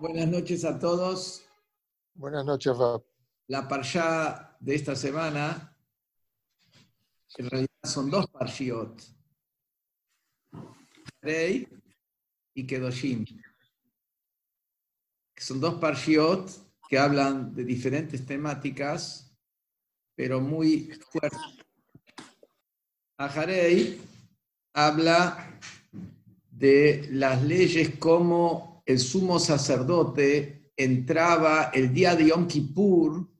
Buenas noches a todos. Buenas noches, Fab. La parsha de esta semana, en realidad son dos parshiot. Rey y Kedoshim. Son dos parshiot que hablan de diferentes temáticas, pero muy fuertes. Aharei habla de las leyes como el sumo sacerdote entraba el día de Yom Kippur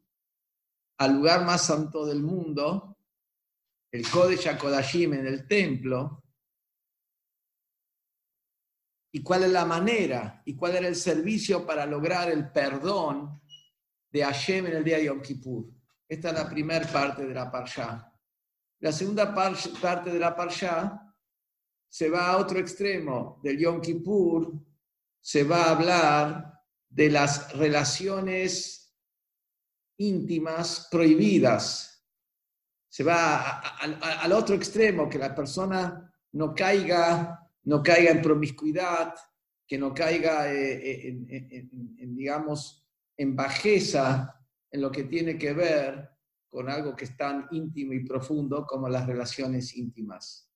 al lugar más santo del mundo, el Kodesh HaKodashim en el templo, y cuál es la manera y cuál era el servicio para lograr el perdón de Hashem en el día de Yom Kippur. Esta es la primera parte de la Parsha. La segunda parte de la Parsha se va a otro extremo del Yom Kippur, se va a hablar de las relaciones íntimas prohibidas. Se va al otro extremo, que la persona no caiga, no caiga en promiscuidad, que no caiga eh, eh, en, digamos, en bajeza en lo que tiene que ver con algo que es tan íntimo y profundo como las relaciones íntimas.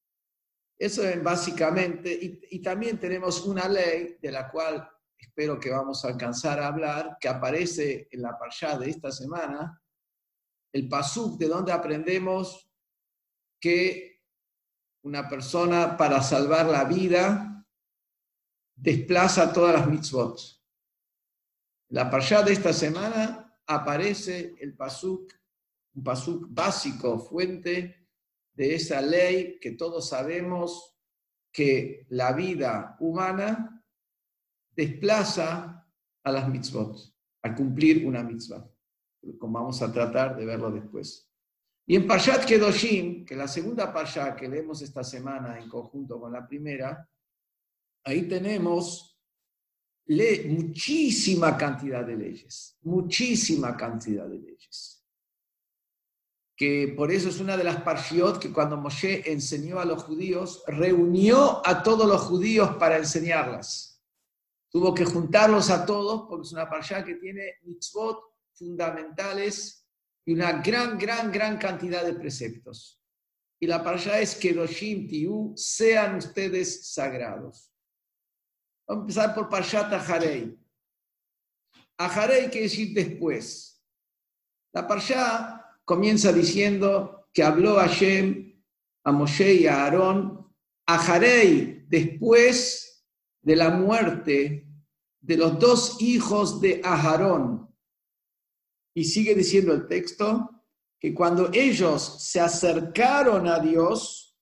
Eso es básicamente, y, también tenemos una ley de la cual espero que vamos a alcanzar a hablar, que aparece en la parsha de esta semana, el pasuk de donde aprendemos que una persona para salvar la vida desplaza todas las mitzvot. La parsha de esta semana aparece el pasuk, un pasuk básico, fuente de esa ley que todos sabemos que la vida humana desplaza a las mitzvot, a cumplir una mitzvah, como vamos a tratar de verlo después. Y en Parshat Kedoshim, que la segunda Parshat que leemos esta semana en conjunto con la primera, ahí tenemos muchísima cantidad de leyes, muchísima cantidad de leyes que por eso es una de las parshiot que cuando Moshe enseñó a los judíos, reunió a todos los judíos para enseñarlas. Tuvo que juntarlos a todos porque es una parsha que tiene mitzvot fundamentales y una gran, gran, gran cantidad de preceptos. Y la parsha es Kedoshim Tiu, sean ustedes sagrados. Vamos a empezar por Parshat Aharei. Aharei quiere decir después. La parsha comienza diciendo que habló Hashem a Moshe y a Aarón, a Jarei, después de la muerte de los dos hijos de Aharón. Y sigue diciendo el texto que cuando ellos se acercaron a Dios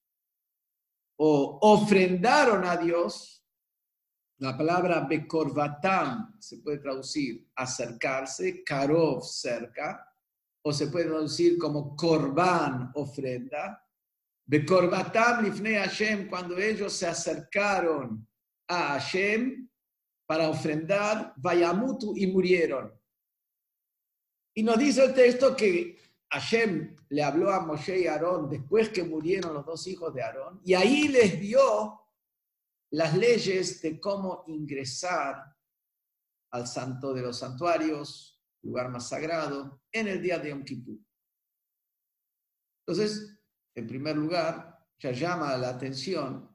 o ofrendaron a Dios, la palabra bekorvatam se puede traducir acercarse, karov cerca, o se puede traducir como korban, ofrenda. De korbatam lifnei Hashem, cuando ellos se acercaron a Hashem para ofrendar, vayamutu y murieron. Y nos dice el texto que Hashem le habló a Moshe y Aarón después que murieron los dos hijos de Aarón, y ahí les dio las leyes de cómo ingresar al santo de los santuarios, lugar más sagrado, en el día de Yom. Entonces, en primer lugar, ya llama la atención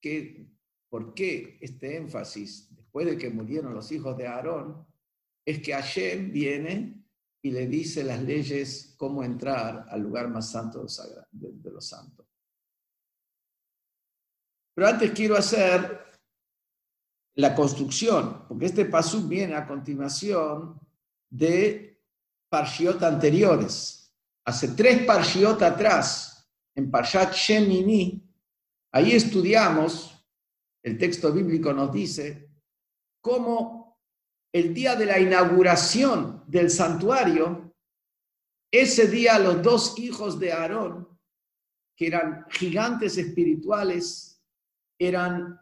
que por qué este énfasis, después de que murieron los hijos de Aarón, es que Hashem viene y le dice las leyes cómo entrar al lugar más santo de los santos. Pero antes quiero hacer la construcción, porque este paso viene a continuación de parshiot anteriores. Hace tres parshiot atrás, en Parshat Shemini, ahí estudiamos, el texto bíblico nos dice, cómo el día de la inauguración del santuario, ese día los dos hijos de Aarón, que eran gigantes espirituales, eran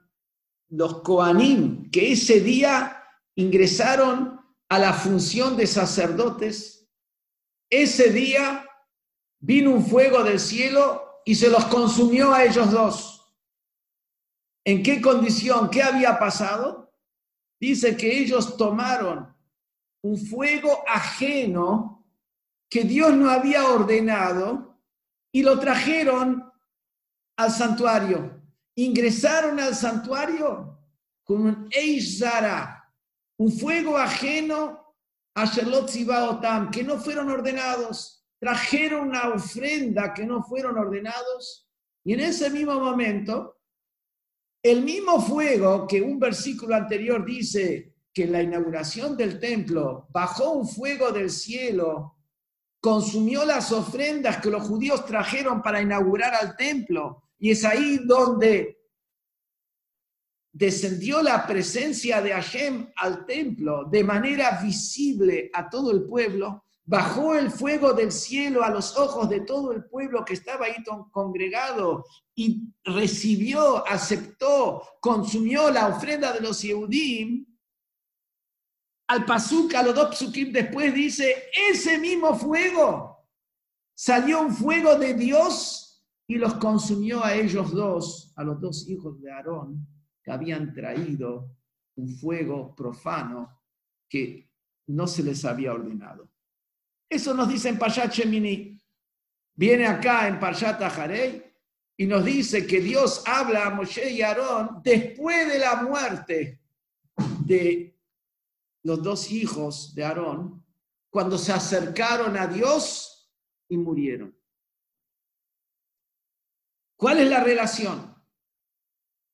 los Koanim, que ese día ingresaron a la función de sacerdotes, ese día vino un fuego del cielo y se los consumió a ellos dos. ¿En qué condición? ¿Qué había pasado? dice que ellos tomaron un fuego ajeno que Dios no había ordenado y lo trajeron al santuario. Ingresaron al santuario con un Eishzara, un fuego ajeno a Sherlot Otam, que no fueron ordenados. Trajeron una ofrenda que no fueron ordenados. Y en ese mismo momento, el mismo fuego que un versículo anterior dice que en la inauguración del templo bajó un fuego del cielo, consumió las ofrendas que los judíos trajeron para inaugurar al templo, y es ahí donde descendió la presencia de Hashem al templo de manera visible a todo el pueblo, bajó el fuego del cielo a los ojos de todo el pueblo que estaba ahí congregado y recibió, aceptó, consumió la ofrenda de los Yehudim, al Pasuk, a los dos Psukim después dice, ese mismo fuego, salió un fuego de Dios y los consumió a ellos dos, a los dos hijos de Aarón, que habían traído un fuego profano que no se les había ordenado. Eso nos dice en. Viene acá en Payat Aharei y nos dice que Dios habla a Moshe y Aarón después de la muerte de los dos hijos de Aarón, cuando se acercaron a Dios y murieron. ¿Cuál es la relación?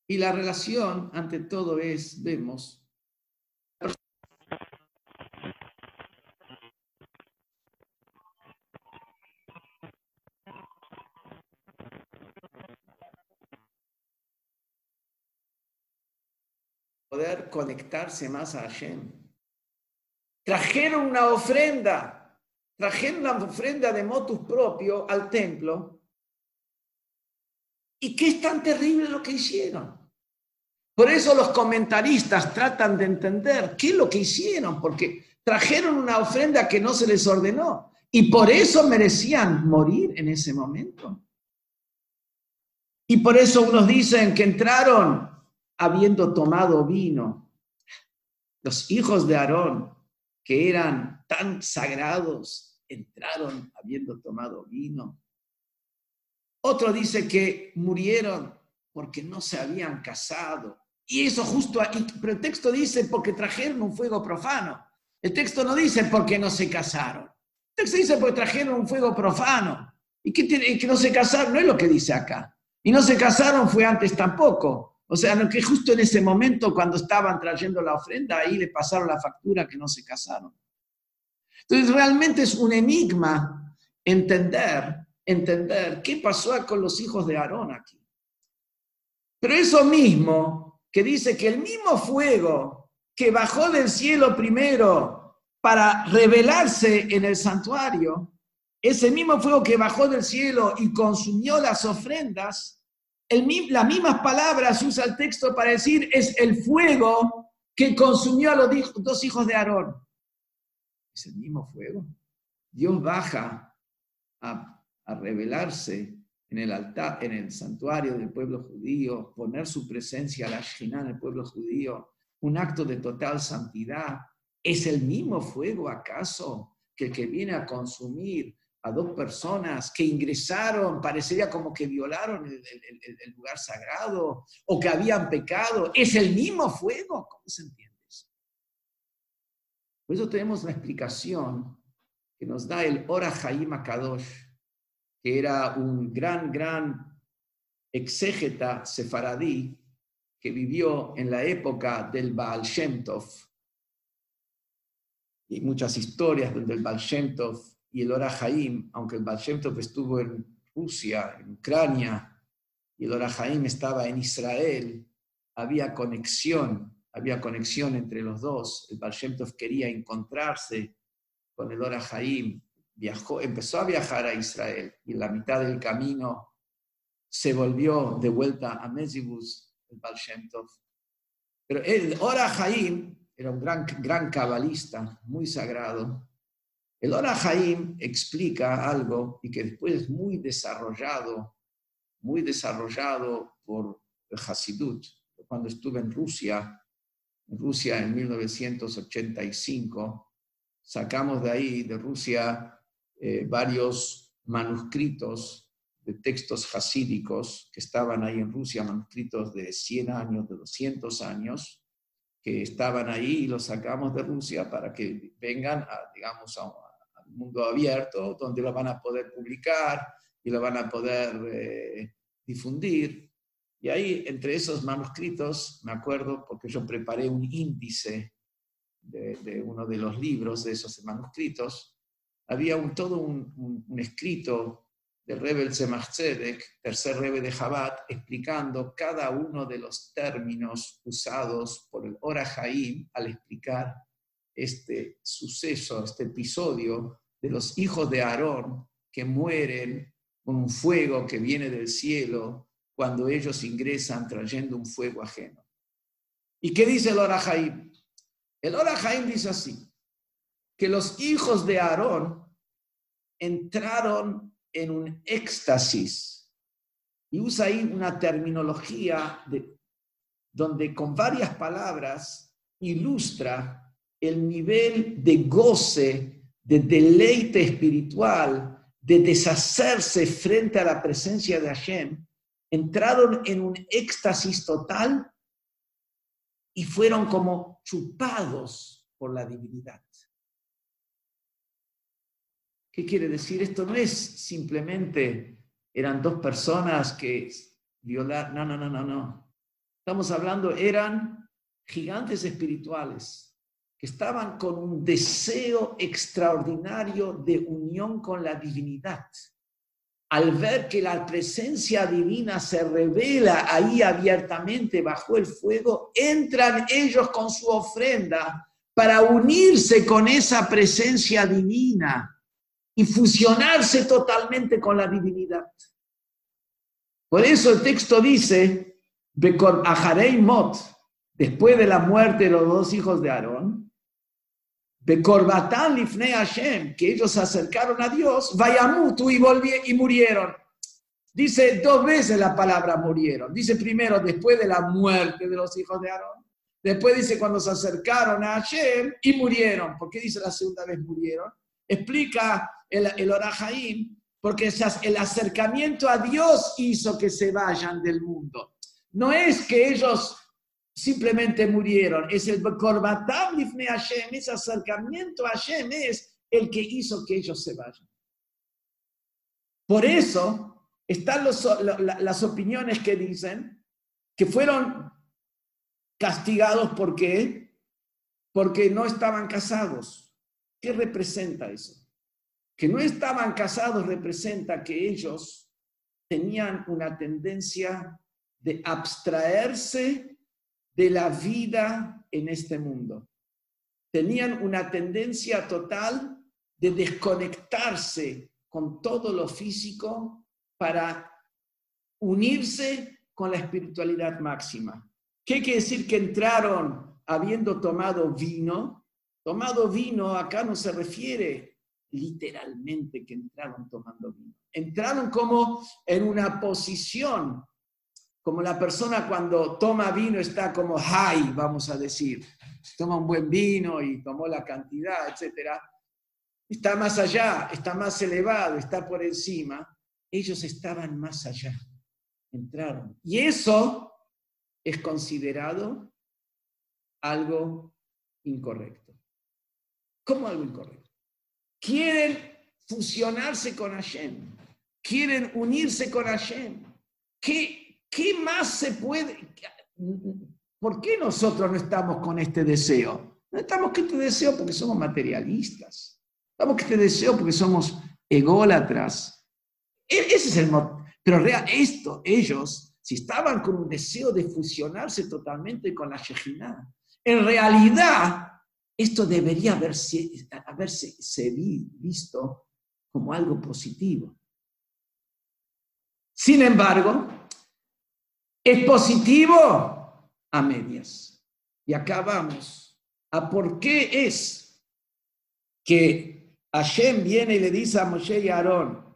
Y la relación, ante todo, es, vemos, poder conectarse más a Hashem. Trajeron una ofrenda, trajeron una ofrenda de motus propio al templo. ¿Y qué es tan terrible lo que hicieron? Por eso los comentaristas tratan de entender qué es lo que hicieron, porque trajeron una ofrenda que no se les ordenó y por eso merecían morir en ese momento. Y por eso unos dicen que entraron habiendo tomado vino. Los hijos de Aarón, que eran tan sagrados, entraron habiendo tomado vino. Otro dice que murieron porque no se habían casado. Y eso justo aquí, pero el texto dice porque trajeron un fuego profano. El texto no dice porque no se casaron. El texto dice porque trajeron un fuego profano. ¿Y que, que no se casaron? No es lo que dice acá. Y no se casaron fue antes tampoco. O sea, que justo en ese momento cuando estaban trayendo la ofrenda, ahí le pasaron la factura que no se casaron. Entonces, realmente es un enigma entender, entender qué pasó con los hijos de Aarón aquí. Pero eso mismo, que dice que el mismo fuego que bajó del cielo primero para revelarse en el santuario, ese mismo fuego que bajó del cielo y consumió las ofrendas, las mismas palabras usa el texto para decir es el fuego que consumió a los dos hijos de Aarón. Es el mismo fuego. Dios baja a, revelarse en el altar, en el santuario del pueblo judío, poner su presencia a la Shina en el pueblo judío, un acto de total santidad. ¿Es el mismo fuego acaso que el que viene a consumir a dos personas que ingresaron, parecería como que violaron el, lugar sagrado o que habían pecado. Es el mismo fuego. ¿Cómo se entiende eso? Por eso tenemos una explicación que nos da el Ora Haim Akadosh, que era un gran, gran exégeta sefaradí que vivió en la época del Baal. Y muchas historias del Baal Shem Tov y el Ora aunque el Baal estuvo en Rusia, en Ucrania, y el Ora estaba en Israel, había conexión, había conexión entre los dos. El Baal quería encontrarse con el Ora viajó, empezó a viajar a Israel y en la mitad del camino se volvió de vuelta a Mezibus, el Baal Pero el Ora era un gran, gran cabalista, muy sagrado, el Ora Haim explica algo y que después es muy desarrollado, muy desarrollado por el Hasidut. Cuando estuve en Rusia, en Rusia en 1985. Sacamos de ahí, de Rusia, eh, varios manuscritos de textos hasídicos que estaban ahí en Rusia, manuscritos de 100 años, de 200 años, que estaban ahí y los sacamos de Rusia para que vengan, a, digamos, a, al mundo abierto, donde lo van a poder publicar y lo van a poder eh, difundir. Y ahí, entre esos manuscritos, me acuerdo, porque yo preparé un índice de, uno de los libros de esos manuscritos, había un, todo un, escrito del Rebel Tzemach tercer Rebe de Jabat, explicando cada uno de los términos usados por el Ora al explicar este suceso, este episodio de los hijos de Aarón que mueren con un fuego que viene del cielo cuando ellos ingresan trayendo un fuego ajeno. ¿Y qué dice el Orahaim? El Orahaim dice así, que los hijos de Aarón entraron en un éxtasis y usa ahí una terminología de, donde con varias palabras ilustra el nivel de goce, de deleite espiritual de deshacerse frente a la presencia de Hashem, entraron en un éxtasis total y fueron como chupados por la divinidad. ¿Qué quiere decir? Esto no es simplemente, eran dos personas que violaron, no, no, no, no, no. Estamos hablando, eran gigantes espirituales que estaban con un deseo extraordinario de unión con la divinidad. Al ver que la presencia divina se revela ahí abiertamente bajo el fuego, entran ellos con su ofrenda para unirse con esa presencia divina y fusionarse totalmente con la divinidad. Por eso el texto dice, Mot, después de la muerte de los dos hijos de Aarón, de Corbatán Lifnei Hashem, que ellos se acercaron a Dios, Vayamutu y, y murieron. Dice dos veces la palabra murieron. Dice primero después de la muerte de los hijos de Aarón. Después dice cuando se acercaron a Hashem y murieron. ¿Por qué dice la segunda vez murieron? Explica el, el Orahaim, porque el acercamiento a Dios hizo que se vayan del mundo. No es que ellos simplemente murieron. Es el Korbatam Lifne ese acercamiento a Hashem es el que hizo que ellos se vayan. Por eso están las opiniones que dicen que fueron castigados ¿por qué? Porque no estaban casados. ¿Qué representa eso? Que no estaban casados representa que ellos tenían una tendencia de abstraerse de la vida en este mundo. Tenían una tendencia total de desconectarse con todo lo físico para unirse con la espiritualidad máxima. ¿Qué quiere decir que entraron habiendo tomado vino? Tomado vino acá no se refiere literalmente que entraron tomando vino. Entraron como en una posición como la persona cuando toma vino está como high, vamos a decir, toma un buen vino y tomó la cantidad, etc. Está más allá, está más elevado, está por encima. Ellos estaban más allá, entraron. Y eso es considerado algo incorrecto. ¿Cómo algo incorrecto? Quieren fusionarse con Hashem, quieren unirse con Hashem. ¿Qué ¿qué más se puede? ¿Por qué nosotros no estamos con este deseo? No estamos con este deseo porque somos materialistas. Estamos con este deseo porque somos ególatras. E-, ese es el motivo. Pero real, esto, ellos, si estaban con un deseo de fusionarse totalmente con la Shejinah, en realidad esto debería haberse, haberse visto como algo positivo. Sin embargo, es positivo a medias. Y acá vamos a por qué es que Hashem viene y le dice a Moshe y a Aarón,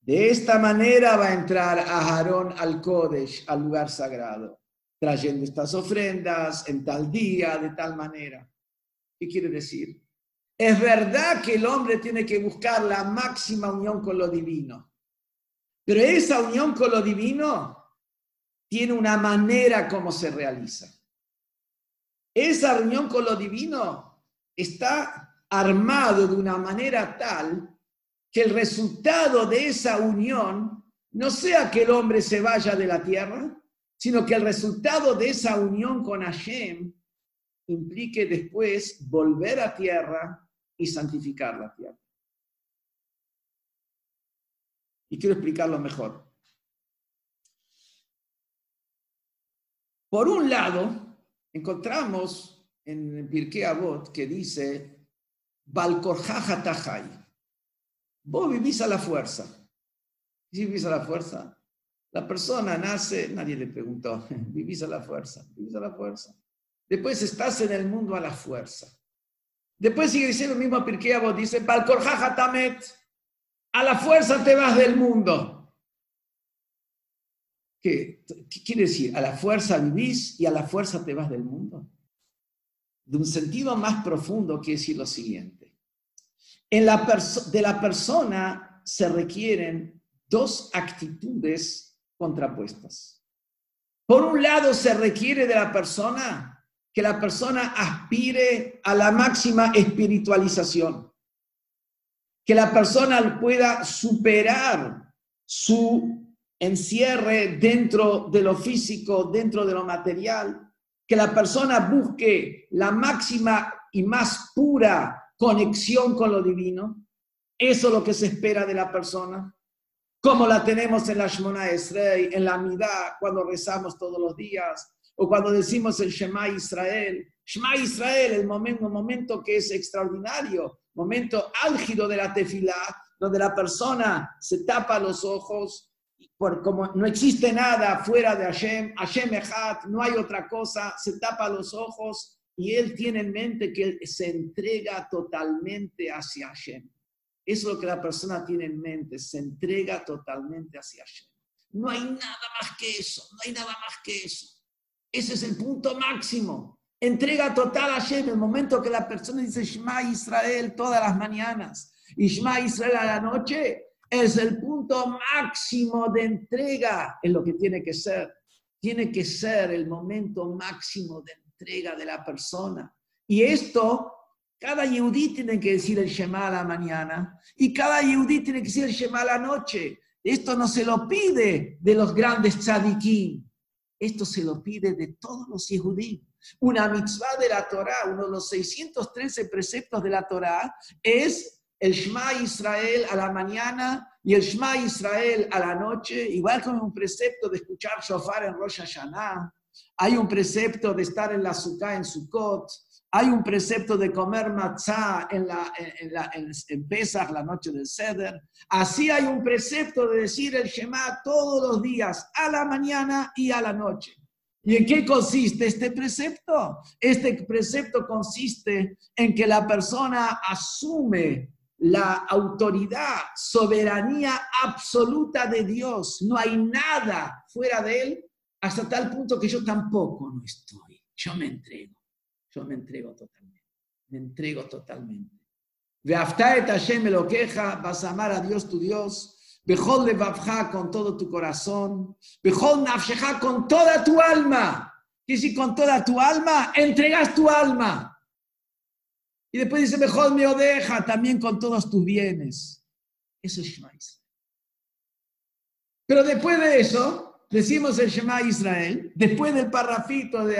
de esta manera va a entrar a Aarón al Kodesh, al lugar sagrado. trayendo estas ofrendas en tal día, de tal manera. ¿Qué quiere decir? Es verdad que el hombre tiene que buscar la máxima unión con lo divino, pero esa unión con lo divino tiene una manera como se realiza. Esa unión con lo divino está armado de una manera tal que el resultado de esa unión no sea que el hombre se vaya de la tierra, sino que el resultado de esa unión con Hashem implique después volver a tierra y santificar la tierra. Y quiero explicarlo mejor. Por un lado, encontramos en Pirkei Avot que dice, Balkorjaja Tajay. Vos vivís a la fuerza. ¿Sí vivís a la fuerza? La persona nace, nadie le preguntó, vivís a la fuerza, vivís a la fuerza. Después estás en el mundo a la fuerza. Después sigue diciendo el mismo Pirkei dice, Tamet, a la fuerza te vas del mundo. ¿Qué, quiere decir? A la fuerza vivís y a la fuerza te vas del mundo. De un sentido más profundo quiere decir lo siguiente. En la de la persona se requieren dos actitudes contrapuestas. Por un lado, se requiere de la persona que la persona aspire a la máxima espiritualización, que la persona pueda superar su encierre dentro de lo físico, dentro de lo material, que la persona busque la máxima y más pura conexión con lo divino. Eso es lo que se espera de la persona. Como la tenemos en la Shemona Esrei, en la Midah, cuando rezamos todos los días, o cuando decimos el Shema Israel. Shema Israel, el momento, el momento que es extraordinario, momento álgido de la tefilá, donde la persona se tapa los ojos, por como no existe nada fuera de Hashem, Hashem Echad, no hay otra cosa, se tapa los ojos y él tiene en mente que se entrega totalmente hacia Hashem. Eso es lo que la persona tiene en mente, se entrega totalmente hacia Hashem. No hay nada más que eso, no hay nada más que eso. Ese es el punto máximo. Entrega total a Hashem, el momento que la persona dice Shema Israel todas las mañanas y Shema Israel a la noche, es el punto máximo de entrega, en lo que tiene que ser. Tiene que ser el momento máximo de entrega de la persona. Y esto, cada yudí tiene que decir el Shema a la mañana y cada yudí tiene que decir el Shema a la noche. Esto no se lo pide de los grandes tzadikim. Esto se lo pide de todos los yudí. Una mitzvah de la Torah, uno de los 613 preceptos de la Torah, es el Shema Israel a la mañana y el Shema Israel a la noche, igual como un precepto de escuchar shofar en Rosh Hashanah, hay un precepto de estar en la Sukkah en Sukkot, hay un precepto de comer matzah en, la, la, la noche del Seder. Así hay un precepto de decir el Shema todos los días, a la mañana y a la noche. ¿Y en qué consiste este precepto? Este precepto consiste en que la persona asume la autoridad, soberanía absoluta de Dios. No hay nada fuera de Él hasta tal punto que yo tampoco no estoy. Yo me entrego. Yo me entrego totalmente. Me entrego totalmente. Hashem lo queja, vas a amar a Dios tu Dios. Bejol levavja con todo tu corazón. Bejol nafsheja con toda tu alma. Y si con toda tu alma entregas tu alma. Y después dice, mejor me odeja también con todos tus bienes. Eso es Shema Israel. Pero después de eso, decimos el Shema Israel, después del parrafito de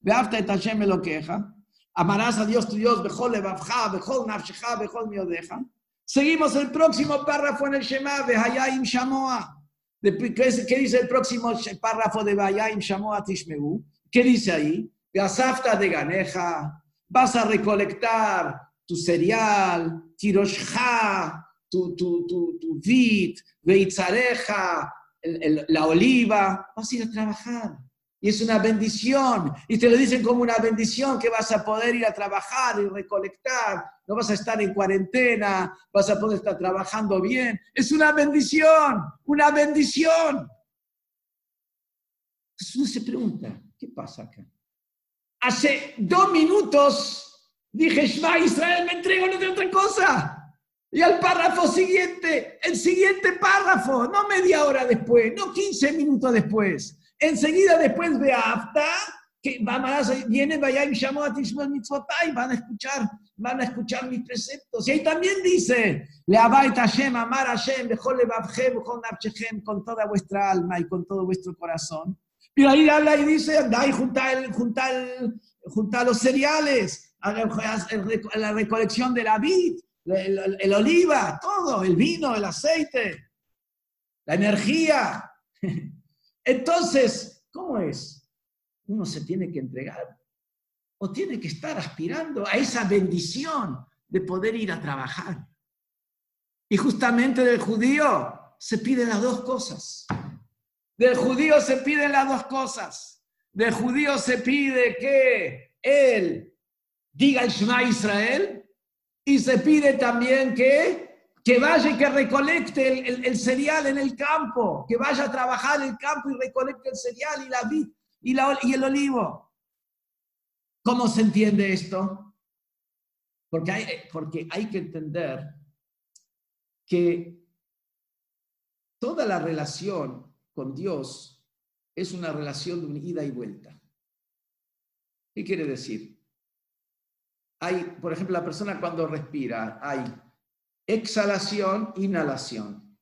Beafta et Hashem me lo queja, amarás a Dios tu Dios, Bejol levavja, Bejol nafsheja, Bejol me odeja. Seguimos el próximo párrafo en el Shema, Behayayim Shamoa. ¿Qué dice el próximo párrafo de Behayayim Shamoa Tishmeu? ¿Qué dice ahí? Beasafta de Ganeja, vas a recolectar tu cereal, tiroshja, tu, tu, tu, tu vid, veitzareja, la oliva, vas a ir a trabajar. Y es una bendición. Y te lo dicen como una bendición que vas a poder ir a trabajar y recolectar. No vas a estar en cuarentena, vas a poder estar trabajando bien. Es una bendición, una bendición. Entonces uno se pregunta, ¿qué pasa acá? Hace dos minutos dije, Shema Israel, me entrego, no de otra cosa. Y al párrafo siguiente, el siguiente párrafo, no media hora después, no 15 minutos después. Enseguida después de Afta, que viene Bayam Shamot y van a escuchar, van a escuchar mis preceptos. Y ahí también dice, le Hashem, amar Hashem, con toda vuestra alma y con todo vuestro corazón. Y ahí habla y dice, anda y junta, el, junta, el, junta los cereales, a la recolección de la vid, el, el oliva, todo, el vino, el aceite, la energía. Entonces, ¿cómo es? uno se tiene que entregar o tiene que estar aspirando a esa bendición de poder ir a trabajar. Y justamente del judío se piden las dos cosas. Del judío se piden las dos cosas. Del judío se pide que él diga el Shema Israel y se pide también que, que vaya y que recolecte el, cereal en el campo, que vaya a trabajar el campo y recolecte el cereal y la vid y, y el olivo. ¿Cómo se entiende esto? Porque hay, porque hay que entender que toda la relación con Dios es una relación de ida y vuelta. ¿Qué quiere decir? Hay, por ejemplo, la persona cuando respira, hay exhalación, inhalación.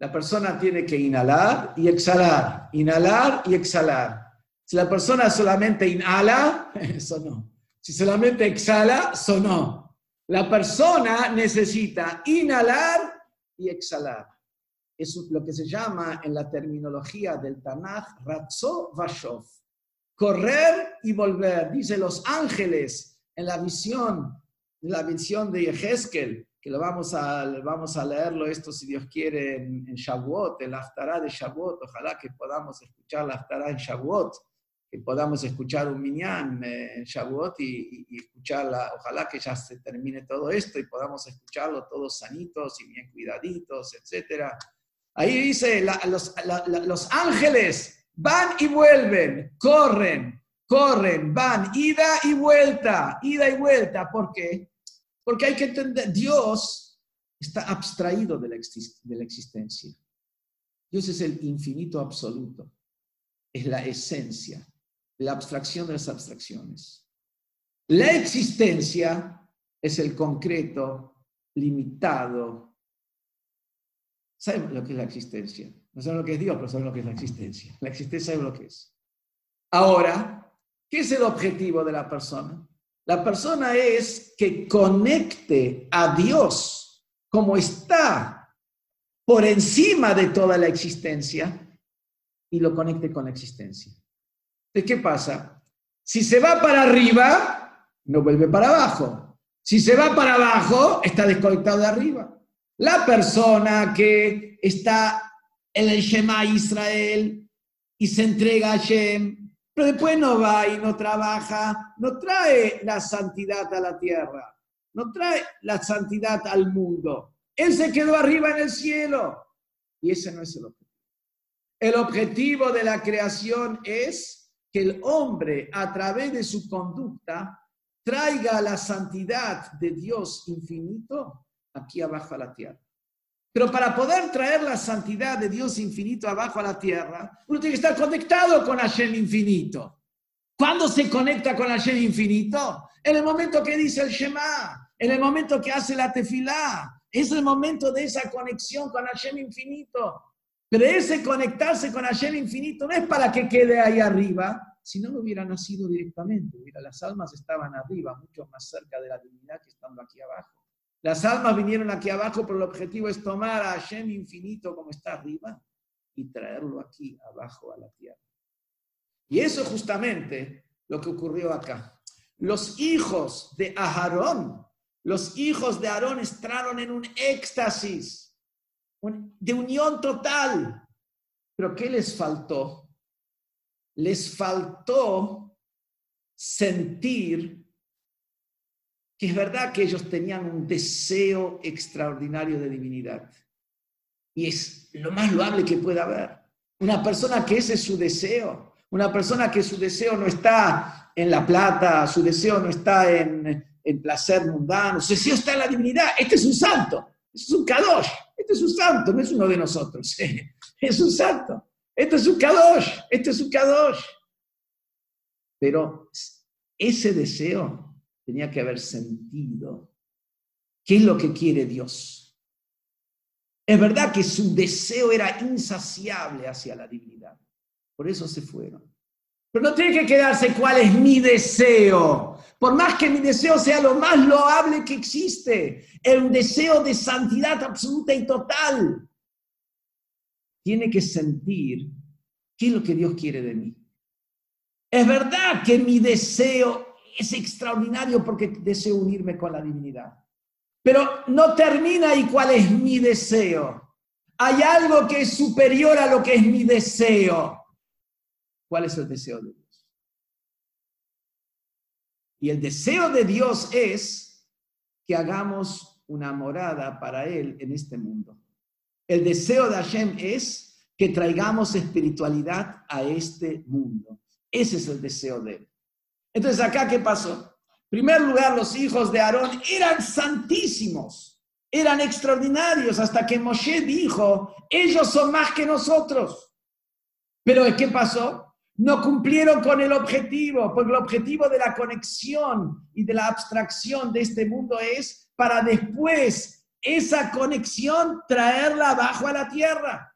La persona tiene que inhalar y exhalar, inhalar y exhalar. Si la persona solamente inhala, sonó. Si solamente exhala, sonó. La persona necesita inhalar y exhalar. Es lo que se llama en la terminología del Tanaj, Ratzo Vashov. Correr y volver. Dice los ángeles en la visión, la visión de Yehezkel, que lo vamos a, vamos a leerlo esto si Dios quiere en, en Shavuot, el Haftarah de Shavuot. Ojalá que podamos escuchar la Haftarah en Shavuot que podamos escuchar un minyan eh, en Shavuot y, escucharla, ojalá que ya se termine todo esto y podamos escucharlo todos sanitos y bien cuidaditos, etc. Ahí dice, los, los ángeles van y vuelven, corren, corren, van, ida y vuelta, ida y vuelta. ¿Por qué? Porque hay que entender, Dios está abstraído de la, de la existencia. Dios es el infinito absoluto, es la esencia la abstracción de las abstracciones. La existencia es el concreto limitado. ¿Saben lo que es la existencia? No saben lo que es Dios, pero saben lo que es la existencia. La existencia es lo que es. Ahora, ¿qué es el objetivo de la persona? La persona es que conecte a Dios como está por encima de toda la existencia y lo conecte con la existencia. ¿qué pasa? Si se va para arriba, no vuelve para abajo. Si se va para abajo, está desconectado de arriba. La persona que está en el Shema Israel y se entrega a Shem, pero después no va y no trabaja, no trae la santidad a la tierra, no trae la santidad al mundo. Él se quedó arriba en el cielo. Y ese no es el objetivo. El objetivo de la creación es que el hombre a través de su conducta traiga la santidad de Dios infinito aquí abajo a la tierra. Pero para poder traer la santidad de Dios infinito abajo a la tierra, uno tiene que estar conectado con Hashem infinito. ¿Cuándo se conecta con Hashem infinito? En el momento que dice el Shema, en el momento que hace la tefilá. Es el momento de esa conexión con Hashem infinito. Pero ese conectarse con Hashem infinito no es para que quede ahí arriba, si no, hubiera nacido directamente. las almas estaban arriba, mucho más cerca de la divinidad que estando aquí abajo. Las almas vinieron aquí abajo, pero el objetivo es tomar a Hashem infinito como está arriba y traerlo aquí abajo a la tierra. Y eso es justamente lo que ocurrió acá. Los hijos de Aarón, los hijos de Aarón entraron en un éxtasis de unión total. Pero ¿qué les faltó? Les faltó sentir es verdad que ellos tenían un deseo extraordinario de divinidad. Y es lo más loable que pueda haber. Una persona que ese es su deseo, Una persona que su deseo no está en la plata, su deseo no está en, en placer mundano, su deseo está en la divinidad. Este es un santo, este es un kadosh, este es un santo, no es uno de nosotros, es un santo. Este es un kadosh, este es un kadosh. Pero ese deseo tenía que haber sentido. ¿Qué es lo que quiere Dios? Es verdad que su deseo era insaciable hacia la divinidad. Por eso se fueron. Pero no tiene que quedarse cuál es mi deseo. Por más que mi deseo sea lo más loable que existe, el deseo de santidad absoluta y total, tiene que sentir qué es lo que Dios quiere de mí. Es verdad que mi deseo es extraordinario porque deseo unirme con la divinidad. Pero no termina ahí cuál es mi deseo. Hay algo que es superior a lo que es mi deseo. ¿Cuál es el deseo de Dios? Y el deseo de Dios es que hagamos una morada para Él en este mundo. El deseo de Hashem es que traigamos espiritualidad a este mundo. Ese es el deseo de Él. Entonces, acá, ¿qué pasó? En primer lugar, los hijos de Aarón eran santísimos, eran extraordinarios, hasta que Moshe dijo, ellos son más que nosotros. Pero ¿qué pasó? No cumplieron con el objetivo, porque el objetivo de la conexión y de la abstracción de este mundo es para después esa conexión traerla abajo a la tierra.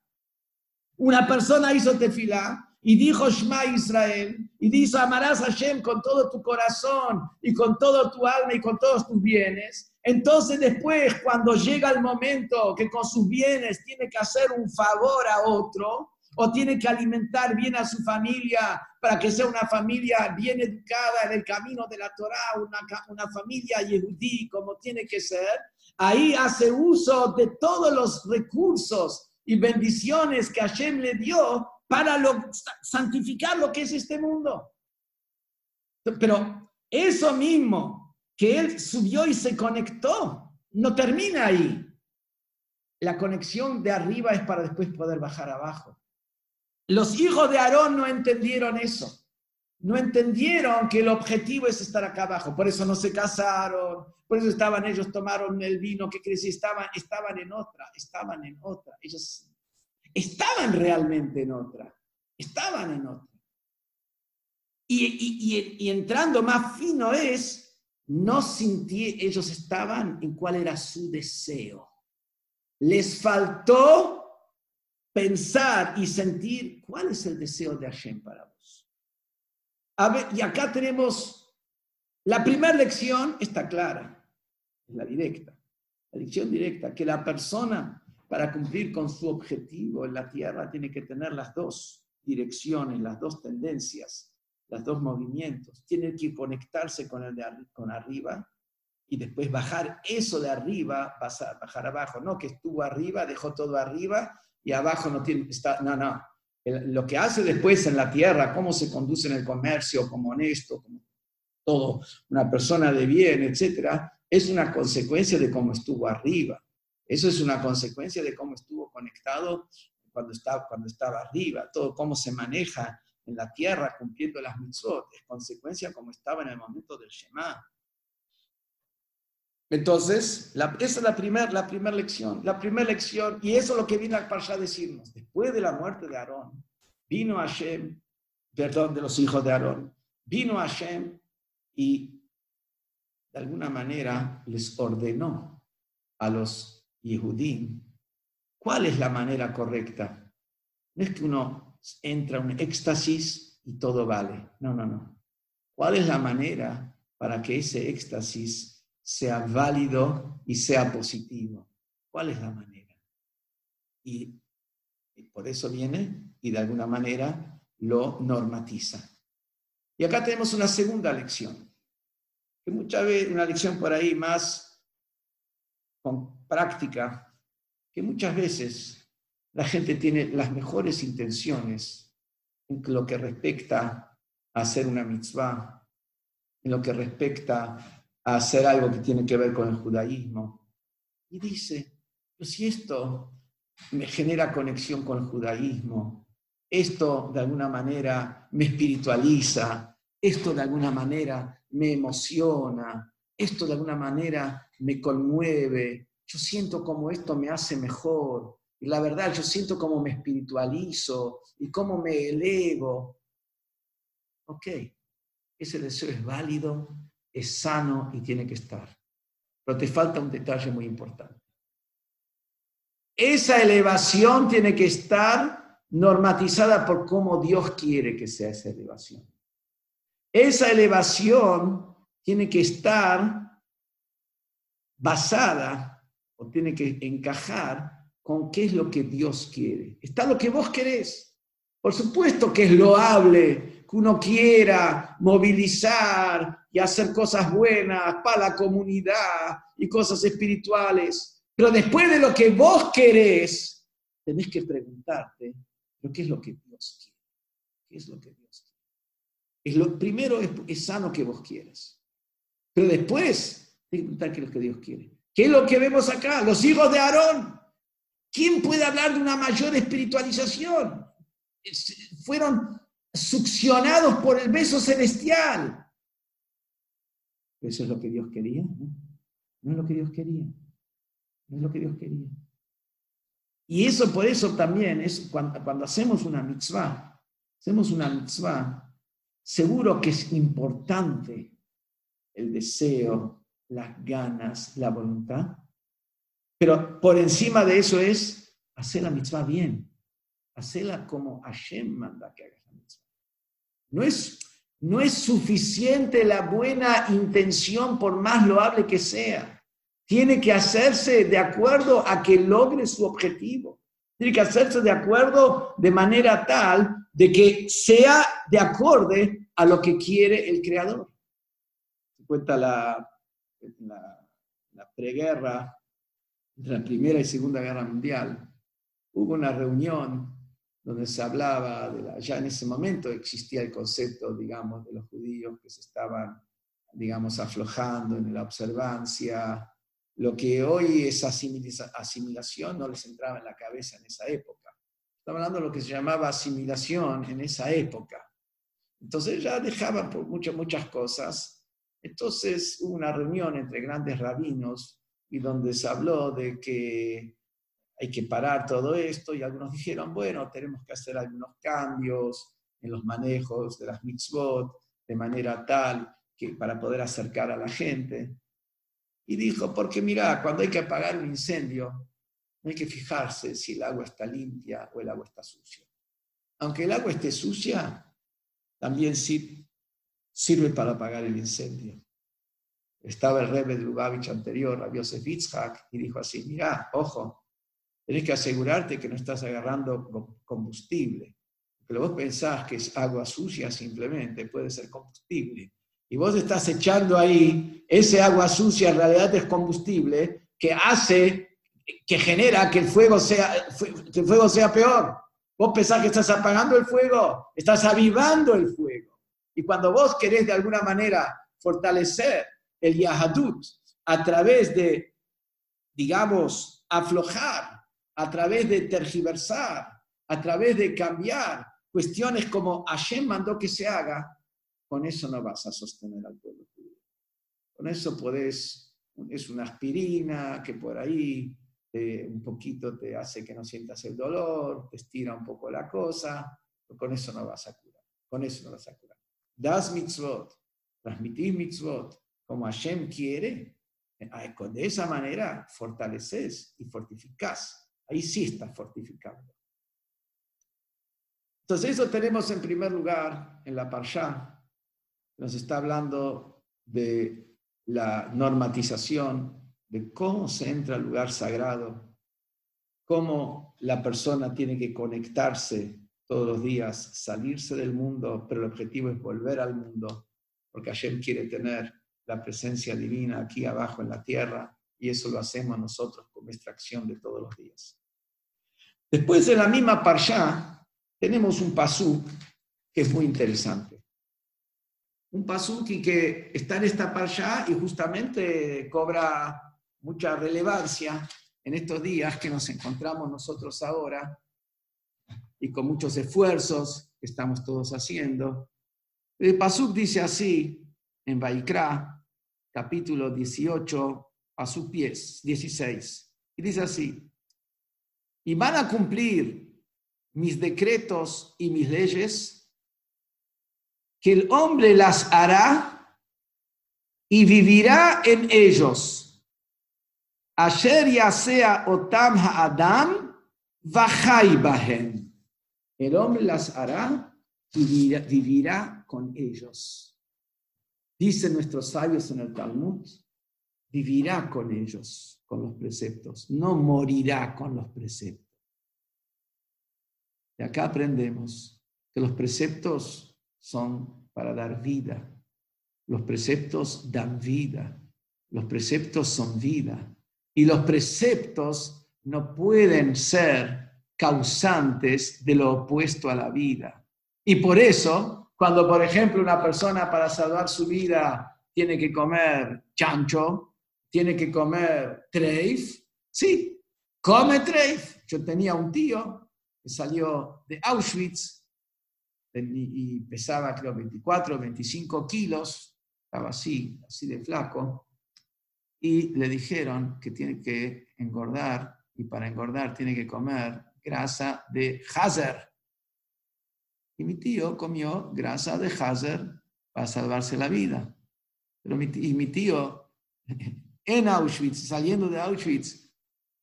Una persona hizo tefilá, y dijo Shema Israel, y dijo, amarás a Hashem con todo tu corazón y con todo tu alma y con todos tus bienes. Entonces después, cuando llega el momento que con sus bienes tiene que hacer un favor a otro, o tiene que alimentar bien a su familia para que sea una familia bien educada en el camino de la Torah, una, una familia yehudí como tiene que ser, ahí hace uso de todos los recursos y bendiciones que Hashem le dio para santificar lo que es este mundo. Pero eso mismo que él subió y se conectó, no termina ahí. La conexión de arriba es para después poder bajar abajo. Los hijos de Aarón no entendieron eso. No entendieron que el objetivo es estar acá abajo. Por eso no se casaron. Por eso estaban ellos, tomaron el vino que crecí, estaban, estaban en otra, estaban en otra. Ellos estaban realmente en otra, estaban en otra. Y, entrando más fino es, no sintí, ellos estaban en cuál era su deseo. Les faltó pensar y sentir cuál es el deseo de Hashem para vos. Y acá tenemos la primera lección, está clara, la directa, la lección directa, que la persona para cumplir con su objetivo en la Tierra tiene que tener las dos direcciones, las dos tendencias, los dos movimientos. Tiene que conectarse con el de arriba y después bajar eso de arriba, pasar, bajar abajo. No que estuvo arriba, dejó todo arriba y abajo no tiene, está, no, no. lo que hace después en la tierra, cómo se conduce en el comercio, como honesto, como todo, una persona de bien, etcétera, es una consecuencia de cómo estuvo arriba. Eso es una consecuencia de cómo estuvo conectado cuando estaba, cuando estaba arriba, todo cómo se maneja en la tierra cumpliendo las mitzvot, es consecuencia como estaba en el momento del Shema. Entonces, esa es la primera la primer lección. La primera lección, y eso es lo que viene al Parsha a decirnos, después de la muerte de Aarón, vino Hashem, perdón, de los hijos de Aarón, vino Hashem y de alguna manera les ordenó a los Yehudim, ¿cuál es la manera correcta? No es que uno entra en un éxtasis y todo vale. No, no, no. ¿Cuál es la manera para que ese éxtasis sea válido y sea positivo? ¿Cuál es la manera? Y, por eso viene y de alguna manera lo normatiza. Y acá tenemos una segunda lección, que muchas veces una lección por ahí más con práctica que muchas veces la gente tiene las mejores intenciones en lo que respecta a hacer una mitzvah, en lo que respecta a hacer algo que tiene que ver con el judaísmo. Y dice, pues si esto me genera conexión con el judaísmo, esto de alguna manera me espiritualiza, esto de alguna manera me emociona, esto de alguna manera me conmueve, yo siento como esto me hace mejor, y la verdad yo siento como me espiritualizo y cómo me elevo. Ok, ese deseo es válido, es sano y tiene que estar. Pero te falta un detalle muy importante. Esa elevación tiene que estar normatizada por cómo Dios quiere que sea esa elevación. Esa elevación tiene que estar basada o tiene que encajar con qué es lo que Dios quiere. Está lo que vos querés. Por supuesto que es loable que uno quiera movilizar y hacer cosas buenas para la comunidad y cosas espirituales. Pero después de lo que vos querés, tenés que preguntarte, qué es lo que Dios quiere? ¿Qué es lo que Dios quiere? Es lo, primero es, es sano que vos quieras. Pero después, tenés que preguntar qué es lo que Dios quiere. ¿Qué es lo que vemos acá? Los hijos de Aarón. ¿Quién puede hablar de una mayor espiritualización? Fueron succionados por el beso celestial. Eso es lo que Dios quería. ¿no? no es lo que Dios quería. No es lo que Dios quería. Y eso por eso también es cuando, hacemos una mitzvah, hacemos una mitzvah, seguro que es importante el deseo, las ganas, la voluntad, pero por encima de eso es hacer la mitzvah bien, hacerla como Hashem manda que hagas la mitzvah. No es, no es suficiente la buena intención por más loable que sea. Tiene que hacerse de acuerdo a que logre su objetivo. Tiene que hacerse de acuerdo de manera tal de que sea de acorde a lo que quiere el creador. Se cuenta la, la, la preguerra entre la Primera y Segunda Guerra Mundial, hubo una reunión donde se hablaba de la, ya en ese momento existía el concepto, digamos, de los judíos que se estaban, digamos, aflojando en la observancia. Lo que hoy es asimilación no les entraba en la cabeza en esa época. Estaba hablando de lo que se llamaba asimilación en esa época. Entonces ya dejaban por muchas, muchas cosas. Entonces hubo una reunión entre grandes rabinos y donde se habló de que hay que parar todo esto y algunos dijeron, bueno, tenemos que hacer algunos cambios en los manejos de las mitzvot de manera tal que para poder acercar a la gente. Y dijo, porque mira, cuando hay que apagar un incendio, no hay que fijarse si el agua está limpia o el agua está sucia. Aunque el agua esté sucia, también sirve para apagar el incendio estaba el Rebbe de Lubavitch anterior, Rabbi Yosef y dijo así, mira, ojo, tenés que asegurarte que no estás agarrando combustible. Porque vos pensás que es agua sucia simplemente, puede ser combustible. Y vos estás echando ahí, ese agua sucia en realidad es combustible que hace, que genera que el fuego sea, que el fuego sea peor. Vos pensás que estás apagando el fuego, estás avivando el fuego. Y cuando vos querés de alguna manera fortalecer el Yahadut a través de, digamos, aflojar, a través de tergiversar, a través de cambiar cuestiones como Hashem mandó que se haga, con eso no vas a sostener al pueblo. Con eso podés, es una aspirina que por ahí un poquito te hace que no sientas el dolor, te estira un poco la cosa, pero con eso no vas a curar. Con eso no vas a curar. Das mitzvot, transmitís mitzvot, como Hashem quiere, de esa manera fortaleces y fortificás. Ahí sí estás fortificando. Entonces eso tenemos en primer lugar en la Parsha. Nos está hablando de la normatización, de cómo se entra al lugar sagrado, cómo la persona tiene que conectarse todos los días, salirse del mundo, pero el objetivo es volver al mundo, porque Hashem quiere tener la presencia divina aquí abajo en la tierra y eso lo hacemos nosotros con nuestra acción de todos los días. Después de la misma parsha tenemos un pasú que es muy interesante. Un pasú que está en esta parsha y justamente cobra mucha relevancia en estos días que nos encontramos nosotros ahora, y con muchos esfuerzos que estamos todos haciendo. El Pasuk dice así en Baikra, capítulo 18, a sus pies, 16. Y dice así, y van a cumplir mis decretos y mis leyes, que el hombre las hará y vivirá en ellos. Ayer ya sea Otam Adam, Vajai Bahem. El hombre las hará y vivirá con ellos. Dicen nuestros sabios en el Talmud, vivirá con ellos, con los preceptos, no morirá con los preceptos. Y acá aprendemos que los preceptos son para dar vida. Los preceptos dan vida. Los preceptos son vida. Y los preceptos no pueden ser causantes de lo opuesto a la vida. Y por eso, cuando por ejemplo una persona para salvar su vida tiene que comer chancho, tiene que comer treif, sí, come treif. Yo tenía un tío que salió de Auschwitz y pesaba creo 24, 25 kilos, estaba así, así de flaco, y le dijeron que tiene que engordar y para engordar tiene que comer grasa de Hazer. Y mi tío comió grasa de Hazer para salvarse la vida. Pero y mi tío en Auschwitz, saliendo de Auschwitz,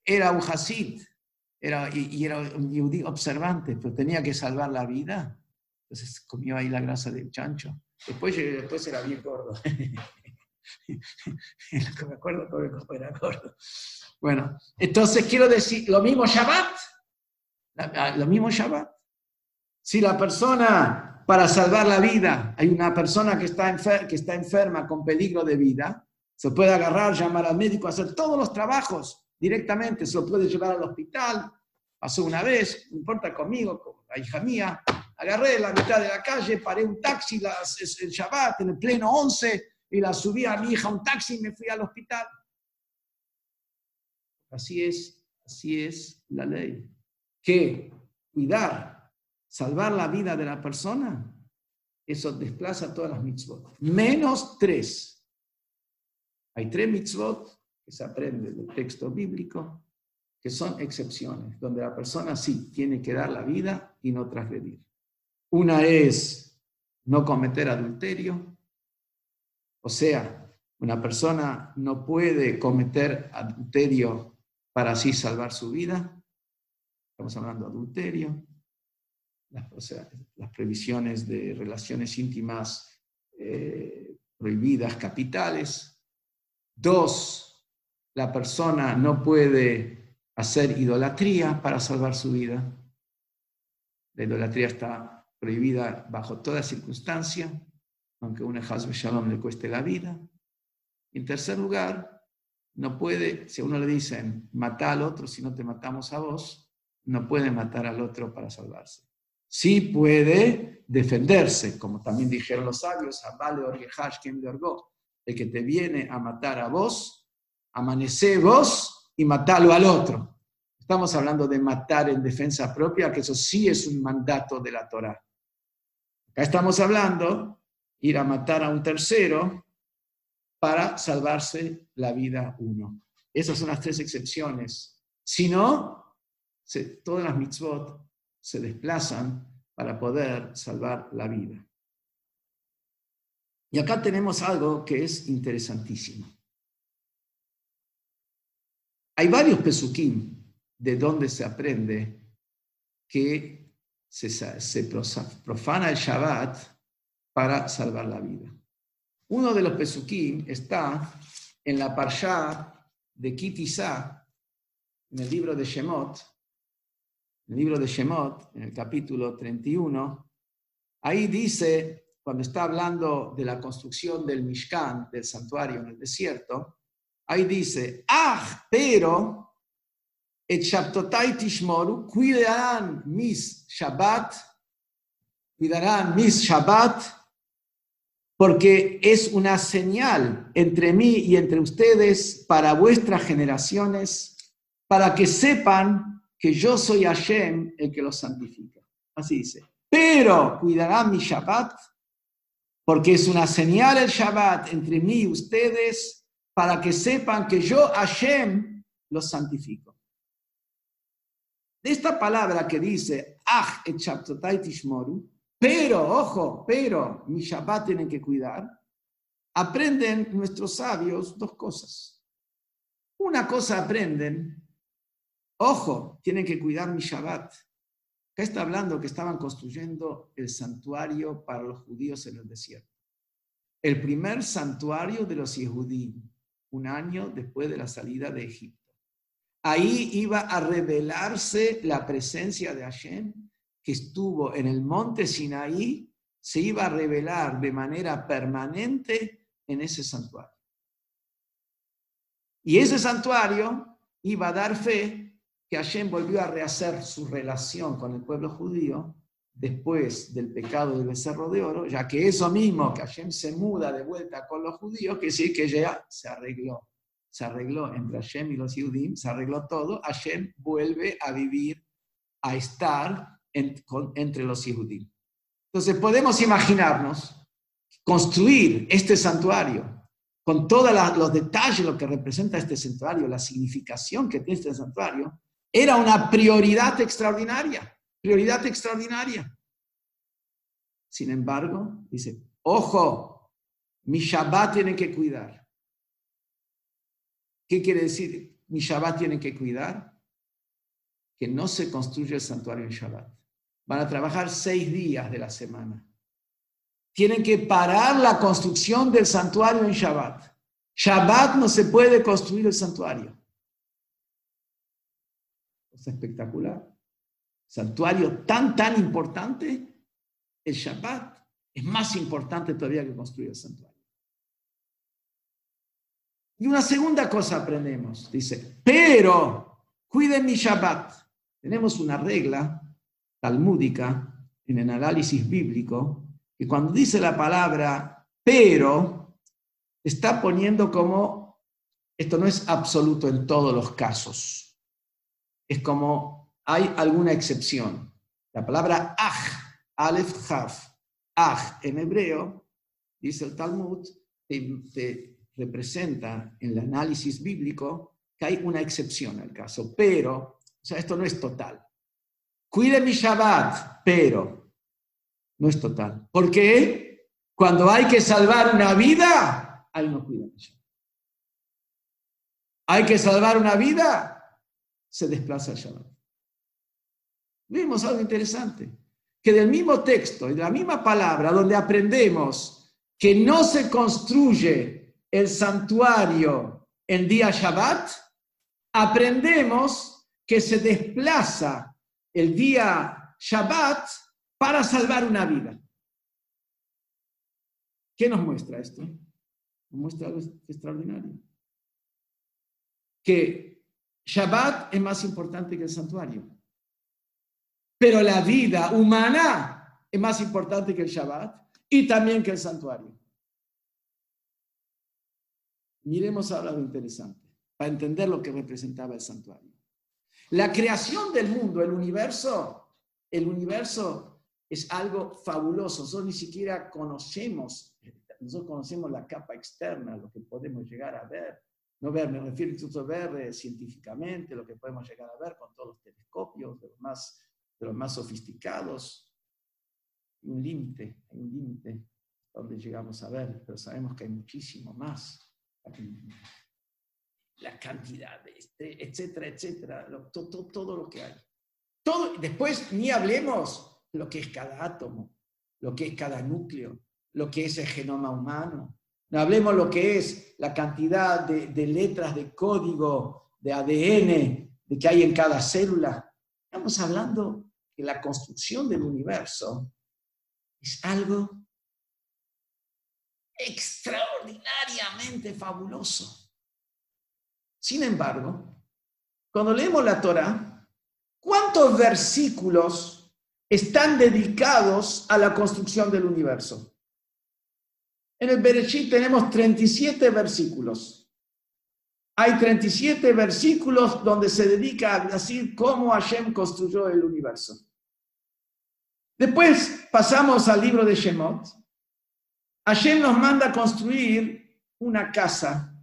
era un Hasid, era, y, era un judío observante, pero tenía que salvar la vida. Entonces comió ahí la grasa del chancho. Después, después era bien gordo. me acuerdo era gordo. Bueno, entonces quiero decir, lo mismo Shabbat. Lo mismo Shabbat. Si la persona, para salvar la vida, hay una persona que está, que está enferma con peligro de vida, se puede agarrar, llamar al médico, hacer todos los trabajos directamente, se lo puede llevar al hospital. Pasó una vez, no importa conmigo, con la hija mía, agarré la mitad de la calle, paré un taxi el Shabbat en el pleno 11 y la subí a mi hija un taxi y me fui al hospital. Así es, así es la ley. Que cuidar, salvar la vida de la persona, eso desplaza todas las mitzvot. Menos tres. Hay tres mitzvot que se aprenden del texto bíblico que son excepciones, donde la persona sí tiene que dar la vida y no transgredir. Una es no cometer adulterio, o sea, una persona no puede cometer adulterio para así salvar su vida. Estamos hablando de adulterio, las, o previsiones de relaciones íntimas eh, prohibidas capitales, Dos, la persona no puede hacer idolatría para salvar su vida. La idolatría está prohibida bajo toda circunstancia, aunque un Hazbe Shalom le cueste la vida. En tercer lugar, no puede, si a uno le dicen, mata al otro si no te matamos a vos, no puede matar al otro para salvarse. Sí puede defenderse, como también dijeron los sabios, el que te viene a matar a vos, amanece vos y matalo al otro. Estamos hablando de matar en defensa propia, que eso sí es un mandato de la Torah. Acá estamos hablando ir a matar a un tercero para salvarse la vida uno. Esas son las tres excepciones. Si no, todas las mitzvot se desplazan para poder salvar la vida. Y acá tenemos algo que es interesantísimo. Hay varios pesukim de donde se aprende que se, profana el Shabbat para salvar la vida. Uno de los pesukim está en la parsha de Kitisa, en el libro de Shemot, el libro de Shemot, en el capítulo 31, ahí dice cuando está hablando de la construcción del Mishkan, del santuario en el desierto, ahí dice, ah, pero, et Shabtotai Tishmoru, cuidarán mis Shabbat, cuidarán mis Shabbat, porque es una señal entre mí y entre ustedes para vuestras generaciones, para que sepan que yo soy Hashem el que los santifica. así dice, pero cuidará mi Shabbat, porque es una señal el Shabbat entre mí y ustedes, para que sepan que yo, Hashem, los santifico. De esta palabra que dice, tishmoru, pero, ojo, pero, mi Shabbat tienen que cuidar, aprenden nuestros sabios dos cosas. Una cosa aprenden, ojo, tienen que cuidar mi Shabbat. Acá está hablando que estaban construyendo el santuario para los judíos en el desierto. El primer santuario de los Yehudim, un año después de la salida de Egipto. Ahí iba a revelarse la presencia de Hashem que estuvo en el monte Sinaí se iba a revelar de manera permanente en ese santuario. Y ese santuario iba a dar fe que Hashem volvió a rehacer su relación con el pueblo judío después del pecado del becerro de oro, ya que eso mismo, que Hashem se muda de vuelta con los judíos, que sí que ya se arregló, se arregló entre Hashem y los judíos, se arregló todo, Hashem vuelve a vivir, a estar entre los judíos. Entonces podemos imaginarnos construir este santuario con todos los detalles, lo que representa este santuario, la significación que tiene este santuario, era una prioridad extraordinaria, prioridad extraordinaria. Sin embargo, dice, ojo, mi Shabbat tiene que cuidar. ¿Qué quiere decir? Mi Shabbat tiene que cuidar que no se construya el santuario en Shabbat. Van a trabajar seis días de la semana. Tienen que parar la construcción del santuario en Shabbat. Shabbat no se puede construir el santuario. Es espectacular. Santuario tan, tan importante, el Shabbat es más importante todavía que construir el santuario. Y una segunda cosa aprendemos, dice, pero cuiden mi Shabbat. Tenemos una regla talmúdica, en el análisis bíblico, que cuando dice la palabra pero, está poniendo como, esto no es absoluto en todos los casos, es como hay alguna excepción. La palabra aj, alef haf, aj en hebreo, dice el Talmud, te, representa en el análisis bíblico que hay una excepción al caso, pero, o sea, esto no es total. Cuide mi Shabbat, pero no es total. ¿Por qué? Cuando hay que salvar una vida, ahí no cuida mi. Hay que salvar una vida, se desplaza el Shabbat. Vemos algo interesante, que del mismo texto y de la misma palabra donde aprendemos que no se construye el santuario en día Shabbat, aprendemos que se desplaza el día Shabbat para salvar una vida. ¿Qué nos muestra esto? Nos muestra algo extraordinario. Que Shabbat es más importante que el santuario. Pero la vida humana es más importante que el Shabbat y también que el santuario. Miremos ahora lo interesante, para entender lo que representaba el santuario. La creación del mundo, el universo, el universo es algo fabuloso. Nosotros ni siquiera conocemos, nosotros conocemos la capa externa, lo que podemos llegar a ver. No ver, me refiero a ver eh, científicamente, lo que podemos llegar a ver con todos los telescopios, de los más, de los más sofisticados. Hay un límite, hay un límite donde llegamos a ver, pero sabemos que hay muchísimo más la cantidad, este, etcétera, etcétera, todo, todo, lo que hay. Todo, después ni hablemos lo que es cada átomo, lo que es cada núcleo, lo que es el genoma humano. No hablemos lo que es la cantidad de, letras de código, de ADN, de que hay en cada célula. Estamos hablando que la construcción del universo es algo extraordinariamente fabuloso. Sin embargo, cuando leemos la Torah, ¿cuántos versículos están dedicados a la construcción del universo? En el Bereshit tenemos 37 versículos. Hay 37 versículos donde se dedica a decir cómo Hashem construyó el universo. Después pasamos al libro de Shemot. Hashem nos manda construir una casa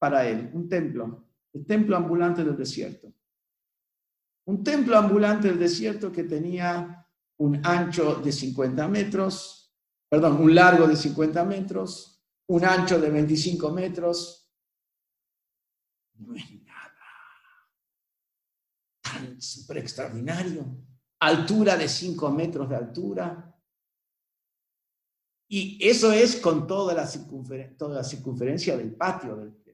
para él, un templo, el templo ambulante del desierto. Un templo ambulante del desierto que tenía un ancho de 50 metros, perdón, un largo de 50 metros, un ancho de 25 metros. No es nada tan súper extraordinario. Altura de 5 metros de altura. Y eso es con toda la, circunferencia del patio del templo.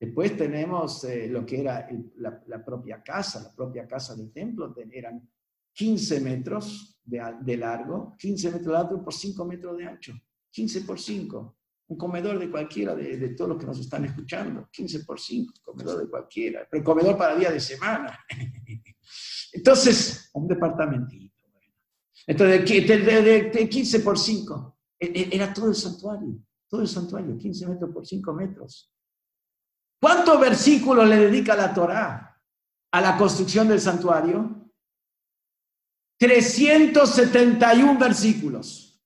Después tenemos eh, lo que era la, la, propia casa, la propia casa del templo, eran 15 metros de, largo, 15 metros de alto por 5 metros de ancho, 15 por 5. Un comedor de cualquiera de, de, todos los que nos están escuchando, 15 por 5, comedor de cualquiera, pero comedor para día de semana. Entonces, un departamentito. Entonces, de, de 15 por 5, e, e, era todo el santuario, todo el santuario, 15 metros por 5 metros. ¿Cuántos versículos le dedica la Torá a la construcción del santuario? 371 versículos.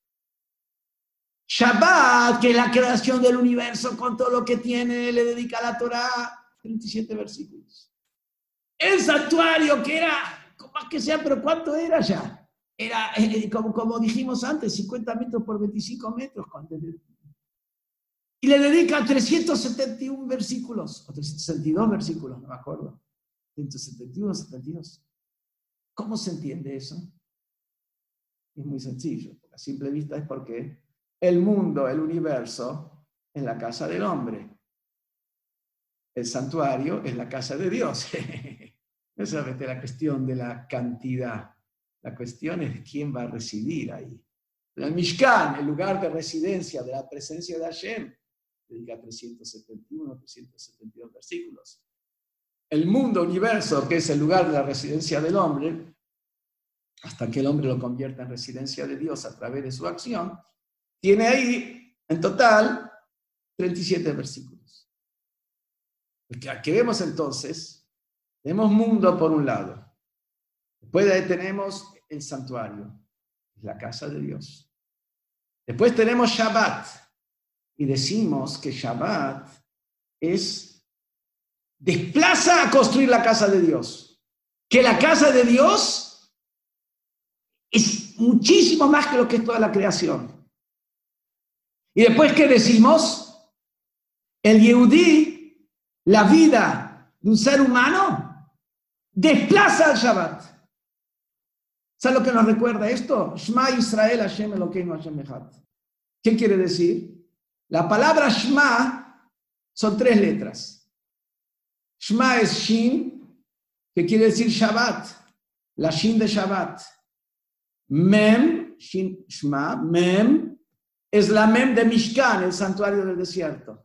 Shabbat, que es la creación del universo con todo lo que tiene, le dedica a la Torah 37 versículos. El santuario que era, más que sea, pero ¿cuánto era ya? Era, eh, como, como dijimos antes, 50 metros por 25 metros. Y le dedica 371 versículos, o 362 versículos, no me acuerdo. 171, 72. ¿Cómo se entiende eso? Es muy sencillo. A simple vista es porque el mundo, el universo, es la casa del hombre. El santuario es la casa de Dios. no es solamente la cuestión de la cantidad. La cuestión es quién va a residir ahí. El Mishkan, el lugar de residencia de la presencia de Hashem, dedica 371, 372 versículos el mundo, universo, que es el lugar de la residencia del hombre, hasta que el hombre lo convierta en residencia de Dios a través de su acción, tiene ahí en total 37 versículos. Que vemos entonces, tenemos mundo por un lado, después de ahí tenemos el santuario, la casa de Dios. Después tenemos Shabbat y decimos que Shabbat es desplaza a construir la casa de Dios. Que la casa de Dios es muchísimo más que lo que es toda la creación. Y después, ¿qué decimos? El Yehudí, la vida de un ser humano, desplaza al Shabbat. ¿Sabes lo que nos recuerda esto? Shema Israel Hashem Elokeinu Hashem Echad. ¿Qué quiere decir? La palabra Shema son tres letras. Shema es Shin, que quiere decir Shabbat, la Shin de Shabbat. Mem, Shin, Shema, Mem, es la Mem de Mishkan, el santuario del desierto.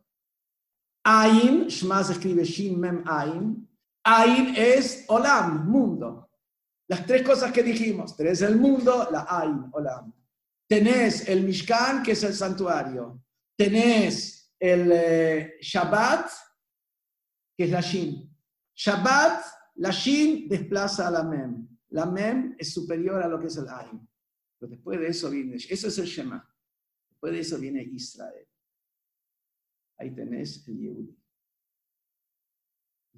Ain, Shema se escribe Shin, Mem, Ain. Ain es Olam, mundo. Las tres cosas que dijimos, tenés el mundo, la Ain, Olam. Tenés el Mishkan, que es el santuario. Tenés el eh, Shabbat, que es la Shin. Shabbat, la Shin desplaza a la Mem. La Mem es superior a lo que es el Ain. Pero después de eso viene, eso es el Shema. Después de eso viene Israel. Ahí tenés el Yehudi.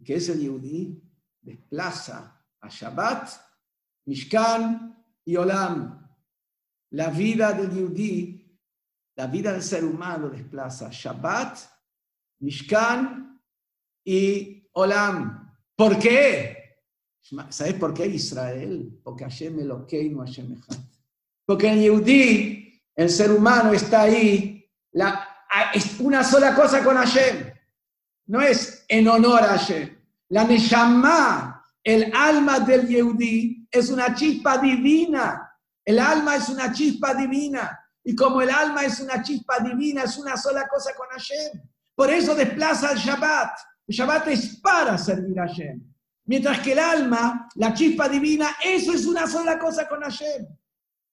¿Qué es el Yehudi? Desplaza a Shabbat, Mishkan y Olam. La vida del Yehudi, la vida del ser humano desplaza Shabbat, Mishkan y Olam. ¿Por qué? ¿Sabes por qué Israel? Porque Hashem Elokeinu Hashem Echad. Porque en Yehudi, el ser humano está ahí, la, es una sola cosa con Hashem. No es en honor a Hashem. La Neshama, el alma del Yehudi, es una chispa divina. El alma es una chispa divina. Y como el alma es una chispa divina, es una sola cosa con Hashem. Por eso desplaza el Shabbat. El Shabbat es para servir a Hashem. Mientras que el alma, la chispa divina, eso es una sola cosa con Hashem.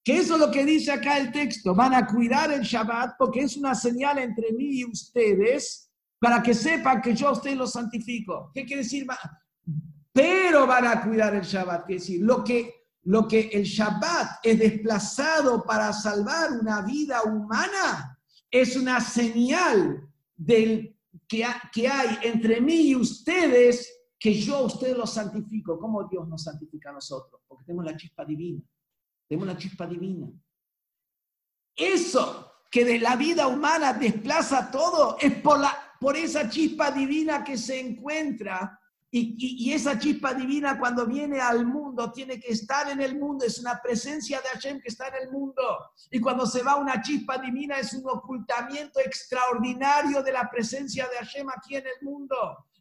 Que eso es lo que dice acá el texto. Van a cuidar el Shabbat porque es una señal entre mí y ustedes para que sepan que yo a ustedes los santifico. ¿Qué quiere decir? Pero van a cuidar el Shabbat. Quiere decir, lo que, lo que el Shabbat es desplazado para salvar una vida humana, es una señal del que, hay entre mí y ustedes, que yo a ustedes los santifico. ¿Cómo Dios nos santifica a nosotros? Porque tenemos la chispa divina. Tenemos la chispa divina. Eso que de la vida humana desplaza todo es por, la, por esa chispa divina que se encuentra y, esa chispa divina cuando viene al mundo tiene que estar en el mundo, es una presencia de Hashem que está en el mundo. Y cuando se va una chispa divina es un ocultamiento extraordinario de la presencia de Hashem aquí en el mundo.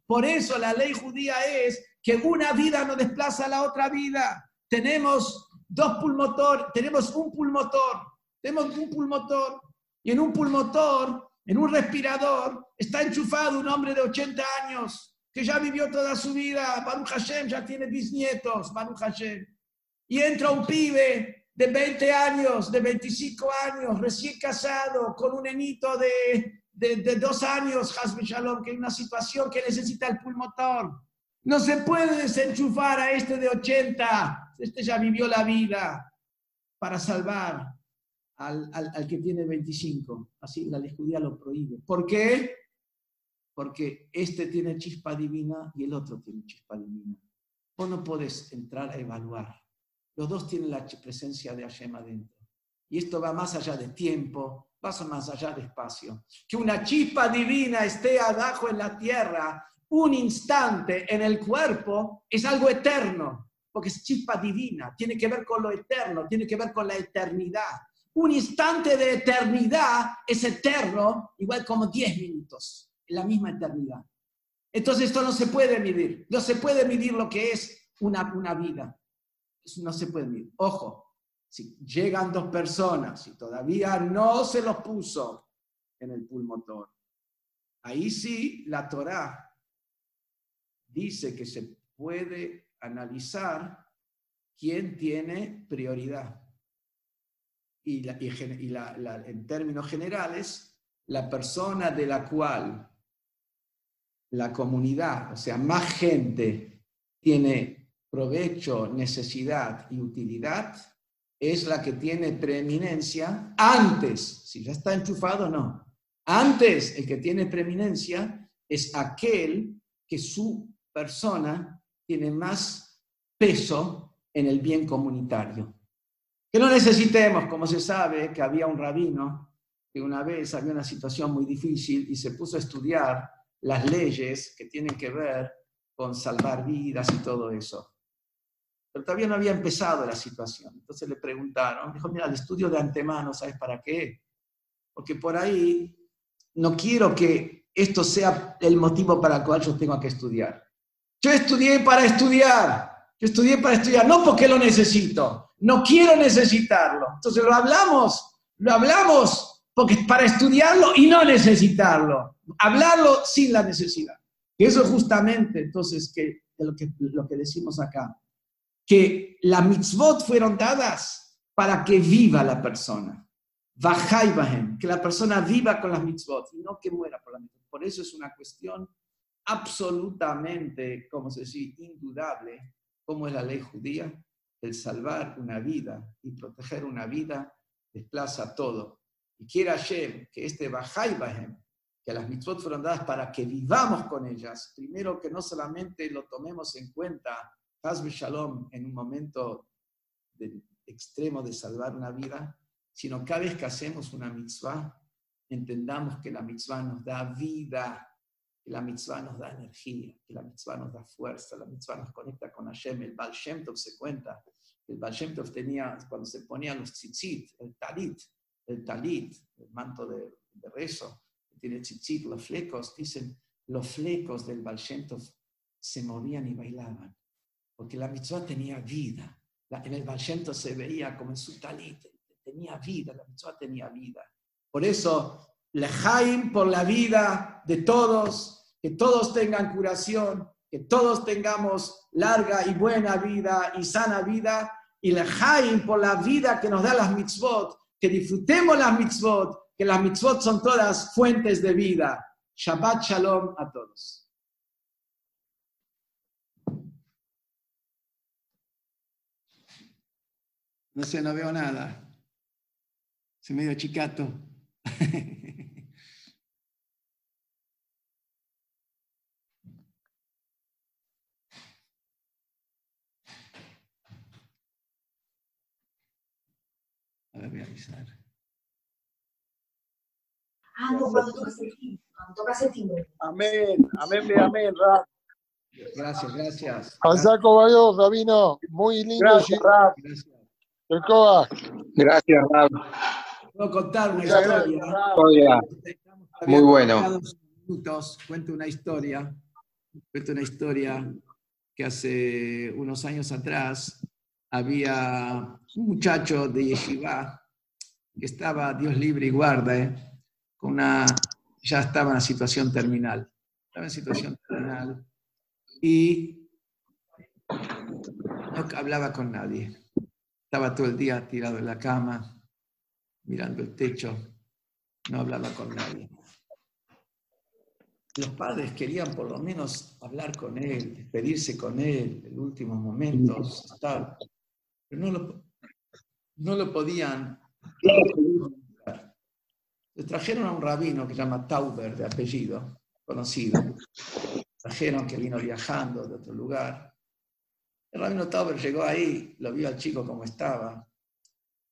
Por eso la ley judía es que una vida no desplaza a la otra vida. Tenemos dos pulmotor, tenemos un pulmotor, tenemos un pulmotor y en un pulmotor, en un respirador, está enchufado un hombre de 80 años que ya vivió toda su vida, Baruch Hashem ya tiene bisnietos, Baruch Hashem. Y entra un pibe de 20 años, de 25 años, recién casado, con un enito de, de, dos años, Hasbe Shalom, que es una situación que necesita el pulmotor. No se puede desenchufar a este de 80, este ya vivió la vida para salvar al, al, al que tiene 25. Así la ley judía lo prohíbe. ¿Por qué? Porque este tiene chispa divina y el otro tiene chispa divina. Vos no podés entrar a evaluar. Los dos tienen la presencia de Hashem adentro. Y esto va más allá de tiempo, va más allá de espacio. Que una chispa divina esté abajo en la tierra un instante en el cuerpo es algo eterno, porque es chispa divina, tiene que ver con lo eterno, tiene que ver con la eternidad. Un instante de eternidad es eterno, igual como 10 minutos la misma eternidad. Entonces esto no se puede medir, no se puede medir lo que es una, una vida. Eso no se puede medir. Ojo, si llegan dos personas y todavía no se los puso en el pulmotor, ahí sí la Torá dice que se puede analizar quién tiene prioridad. Y, y en términos generales, la persona de la cual la comunidad, o sea, más gente tiene provecho, necesidad y utilidad, es la que tiene preeminencia antes, si ya está enchufado no, antes el que tiene preeminencia es aquel que su persona tiene más peso en el bien comunitario. Que no necesitemos, como se sabe, que había un rabino que una vez había una situación muy difícil y se puso a estudiar las leyes que tienen que ver con salvar vidas y todo eso. Pero todavía no había empezado la situación. Entonces le preguntaron, dijo, mira, el estudio de antemano, ¿sabes para qué? Porque por ahí no quiero que esto sea el motivo para el cual yo tengo que estudiar. Yo estudié para estudiar. Yo estudié para estudiar, no porque lo necesito. No quiero necesitarlo. Entonces lo hablamos, lo hablamos porque para estudiarlo y no necesitarlo hablarlo sin la necesidad. Y eso es justamente entonces que, lo, que, decimos acá, que las mitzvot fueron dadas para que viva la persona. que la persona viva con las mitzvot y no que muera por la mitzvot. Por eso es una cuestión absolutamente, como se dice, indudable, como es la ley judía, el salvar una vida y proteger una vida desplaza todo. Y quiera Hashem que este Bajai que las mitzvot fueron dadas para que vivamos con ellas. Primero, que no solamente lo tomemos en cuenta, Hazbe Shalom, en un momento de, extremo de salvar una vida, sino cada vez que hacemos una mitzvah, entendamos que la mitzvah nos da vida, que la mitzvah nos da energía, que la mitzvah nos da fuerza, la mitzvah nos conecta con Hashem. El Baal Shem Tov se cuenta, el Baal Shem Tov tenía, cuando se ponían los tzitzit, el talit, el talit, el manto de, de rezo, tiene tzitzit, los flecos, dicen, los flecos del Baal se movían y bailaban, porque la mitzvah tenía vida. en el Baal se veía como en su talit, tenía vida, la mitzvah tenía vida. Por eso, lejaim por la vida de todos, que todos tengan curación, que todos tengamos larga y buena vida y sana vida, y lejaim por la vida que nos da las mitzvot, que disfrutemos las mitzvot, que las mitzvot son todas fuentes de vida. Shabbat Shalom a todos. No sé, no veo nada. Se medio chicato. A ver. Ah, no, cuando tocas el timbre. Cuando tocas el timbre. Amén, amén, amén, Rab. Gracias, gracias. Alzaco Bayo, Rabino, muy lindo. Gracias, Rab. Gracias. Gracias, Rab. Puedo contar una gracias, historia. Rab. Muy bueno. minutos. Cuento una historia. Cuento una historia que hace unos años atrás había un muchacho de Yeshiva que estaba, Dios libre y guarde, una, ya estaba en situación terminal. Estaba en situación terminal y no hablaba con nadie. Estaba todo el día tirado en la cama, mirando el techo, no hablaba con nadie. Los padres querían por lo menos hablar con él, despedirse con él en últimos momentos, pero no lo, no lo podían. Le trajeron a un rabino que se llama Tauber, de apellido, conocido. Trajeron que vino viajando de otro lugar. El rabino Tauber llegó ahí, lo vio al chico como estaba.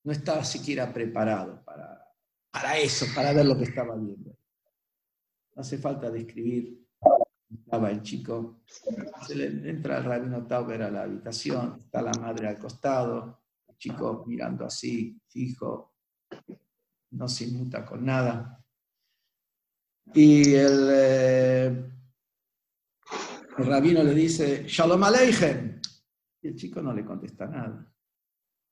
No estaba siquiera preparado para, para eso, para ver lo que estaba viendo. No hace falta describir. Estaba el chico. Se le entra el rabino Tauber a la habitación, está la madre al costado, el chico mirando así, fijo, no se inmuta con nada. Y el, eh, el rabino le dice, Shalom Aleichem. Y el chico no le contesta nada.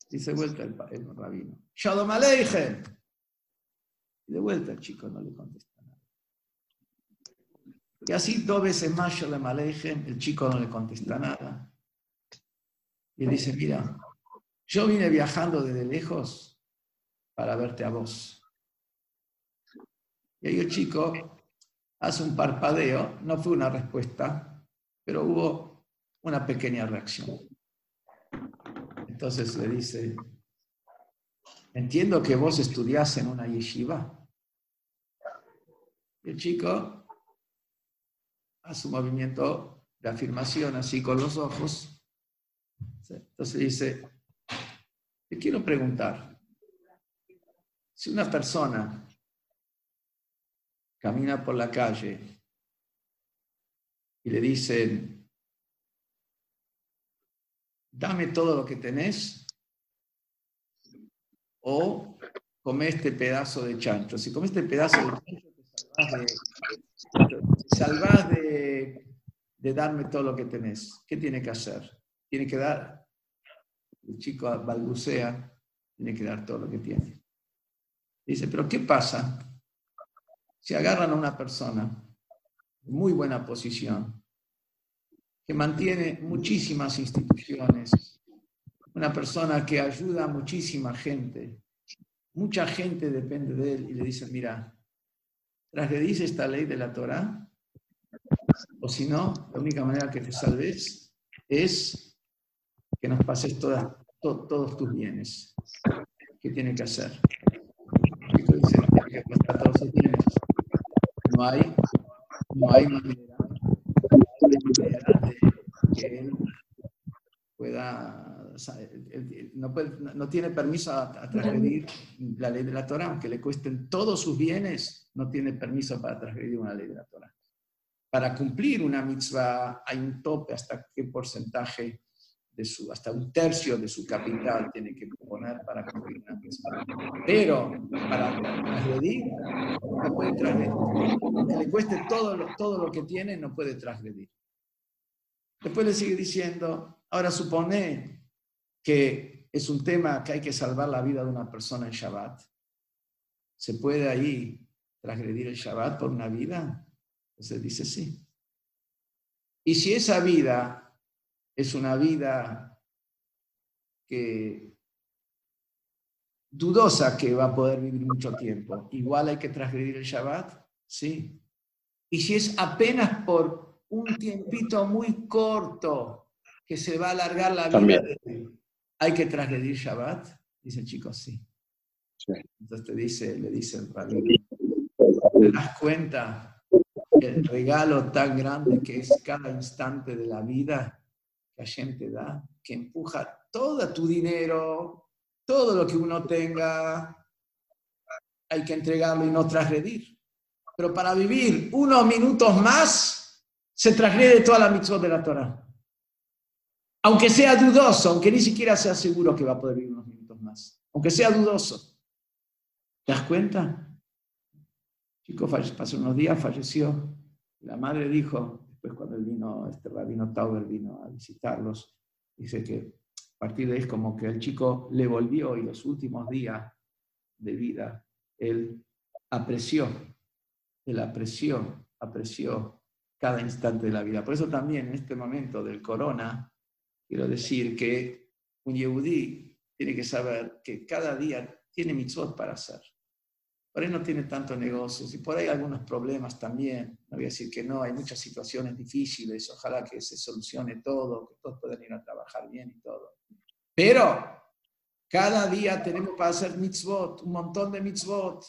Dice vuelta el, pa- el rabino, Shalom Aleichem. Y de vuelta el chico no le contesta nada. Y así dos veces más Shalom Aleichem, el chico no le contesta nada. Y él dice, mira, yo vine viajando desde lejos para verte a vos. Y ahí el chico hace un parpadeo, no fue una respuesta, pero hubo una pequeña reacción. Entonces le dice, entiendo que vos estudiás en una yeshiva. Y el chico hace un movimiento de afirmación así con los ojos. Entonces dice, te quiero preguntar, si una persona camina por la calle y le dicen, dame todo lo que tenés o come este pedazo de chancho. Si comes este pedazo de chancho, te salvás de, de darme todo lo que tenés. ¿Qué tiene que hacer? Tiene que dar, el chico balbucea, tiene que dar todo lo que tiene. Dice, pero ¿qué pasa si agarran a una persona de muy buena posición, que mantiene muchísimas instituciones, una persona que ayuda a muchísima gente, mucha gente depende de él y le dicen, mira, transgredís esta ley de la Torah, o si no, la única manera que te salves es que nos pases todas, to- todos tus bienes. ¿Qué tiene que hacer? El chico dice, tiene No hay, no pueda, no, tiene permiso a, a la ley de la Torah, aunque le cuesten todos sus bienes, no tiene permiso para transgredir una ley de la Torah. Para cumplir una mitzvah hay un tope hasta qué porcentaje de su, hasta un tercio de su capital tiene que poner para cumplir una. Pero para transgredir, no puede transgredir. Aunque le cueste todo lo, todo lo que tiene, no puede transgredir. Después le sigue diciendo, ahora supone que es un tema que hay que salvar la vida de una persona en Shabbat. ¿Se puede ahí transgredir el Shabbat por una vida? Entonces dice sí. Y si esa vida es una vida que dudosa que va a poder vivir mucho tiempo, igual hay que transgredir el Shabbat, sí. Y si es apenas por un tiempito muy corto que se va a alargar la vida También. él, ¿hay que transgredir Shabbat? Dice el chico, sí. Sí. Entonces te dice, le dice el rabino, ¿te das cuenta el regalo tan grande que es cada instante de la vida que Hashem te da, que empuja todo tu dinero, todo lo que uno tenga, hay que entregarlo y no transgredir. Pero para vivir unos minutos más, se transgrede toda la mitzvot de la Torah. Aunque sea dudoso, aunque ni siquiera sea seguro que va a poder vivir unos minutos más. Aunque sea dudoso. ¿Te das cuenta? chico pasó unos días, falleció. La madre dijo, cuando él vino, este rabino Tauber vino a visitarlos, dice que a partir de ahí es como que el chico le volvió y los últimos días de vida, él apreció, él apreció, apreció cada instante de la vida. Por eso también en este momento del corona, quiero decir que un yehudí tiene que saber que cada día tiene mitzvot para hacer. Por ahí no tiene tantos negocios y por ahí algunos problemas también. No voy a decir que no, hay muchas situaciones difíciles. Ojalá que se solucione todo, que todos puedan ir a trabajar bien y todo. Pero cada día tenemos para hacer mitzvot, un montón de mitzvot.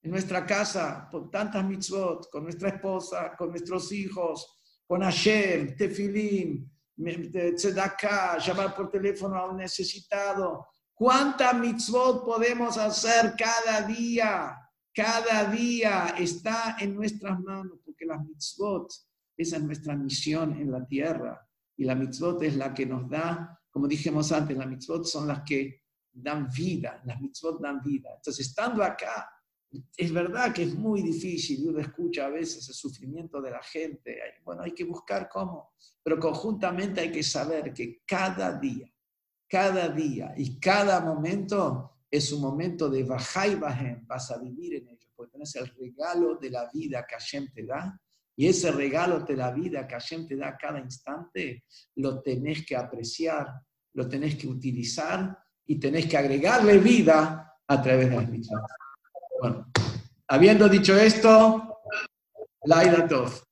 En nuestra casa, con tantas mitzvot, con nuestra esposa, con nuestros hijos, con Hashem, Tefilín, Tzedakah, llamar por teléfono a un necesitado. ¿Cuántas mitzvot podemos hacer cada día? Cada día está en nuestras manos, porque las mitzvot, esa es nuestra misión en la tierra. Y la mitzvot es la que nos da, como dijimos antes, las mitzvot son las que dan vida, las mitzvot dan vida. Entonces, estando acá, es verdad que es muy difícil, uno escucha a veces el sufrimiento de la gente, bueno, hay que buscar cómo, pero conjuntamente hay que saber que cada día, cada día y cada momento es un momento de bajá y bajem, vas a vivir en ello, porque tenés el regalo de la vida que Hashem te da, y ese regalo de la vida que Hashem te da cada instante, lo tenés que apreciar, lo tenés que utilizar y tenés que agregarle vida a través de las mismas. Bueno, habiendo dicho esto, Laila Tov.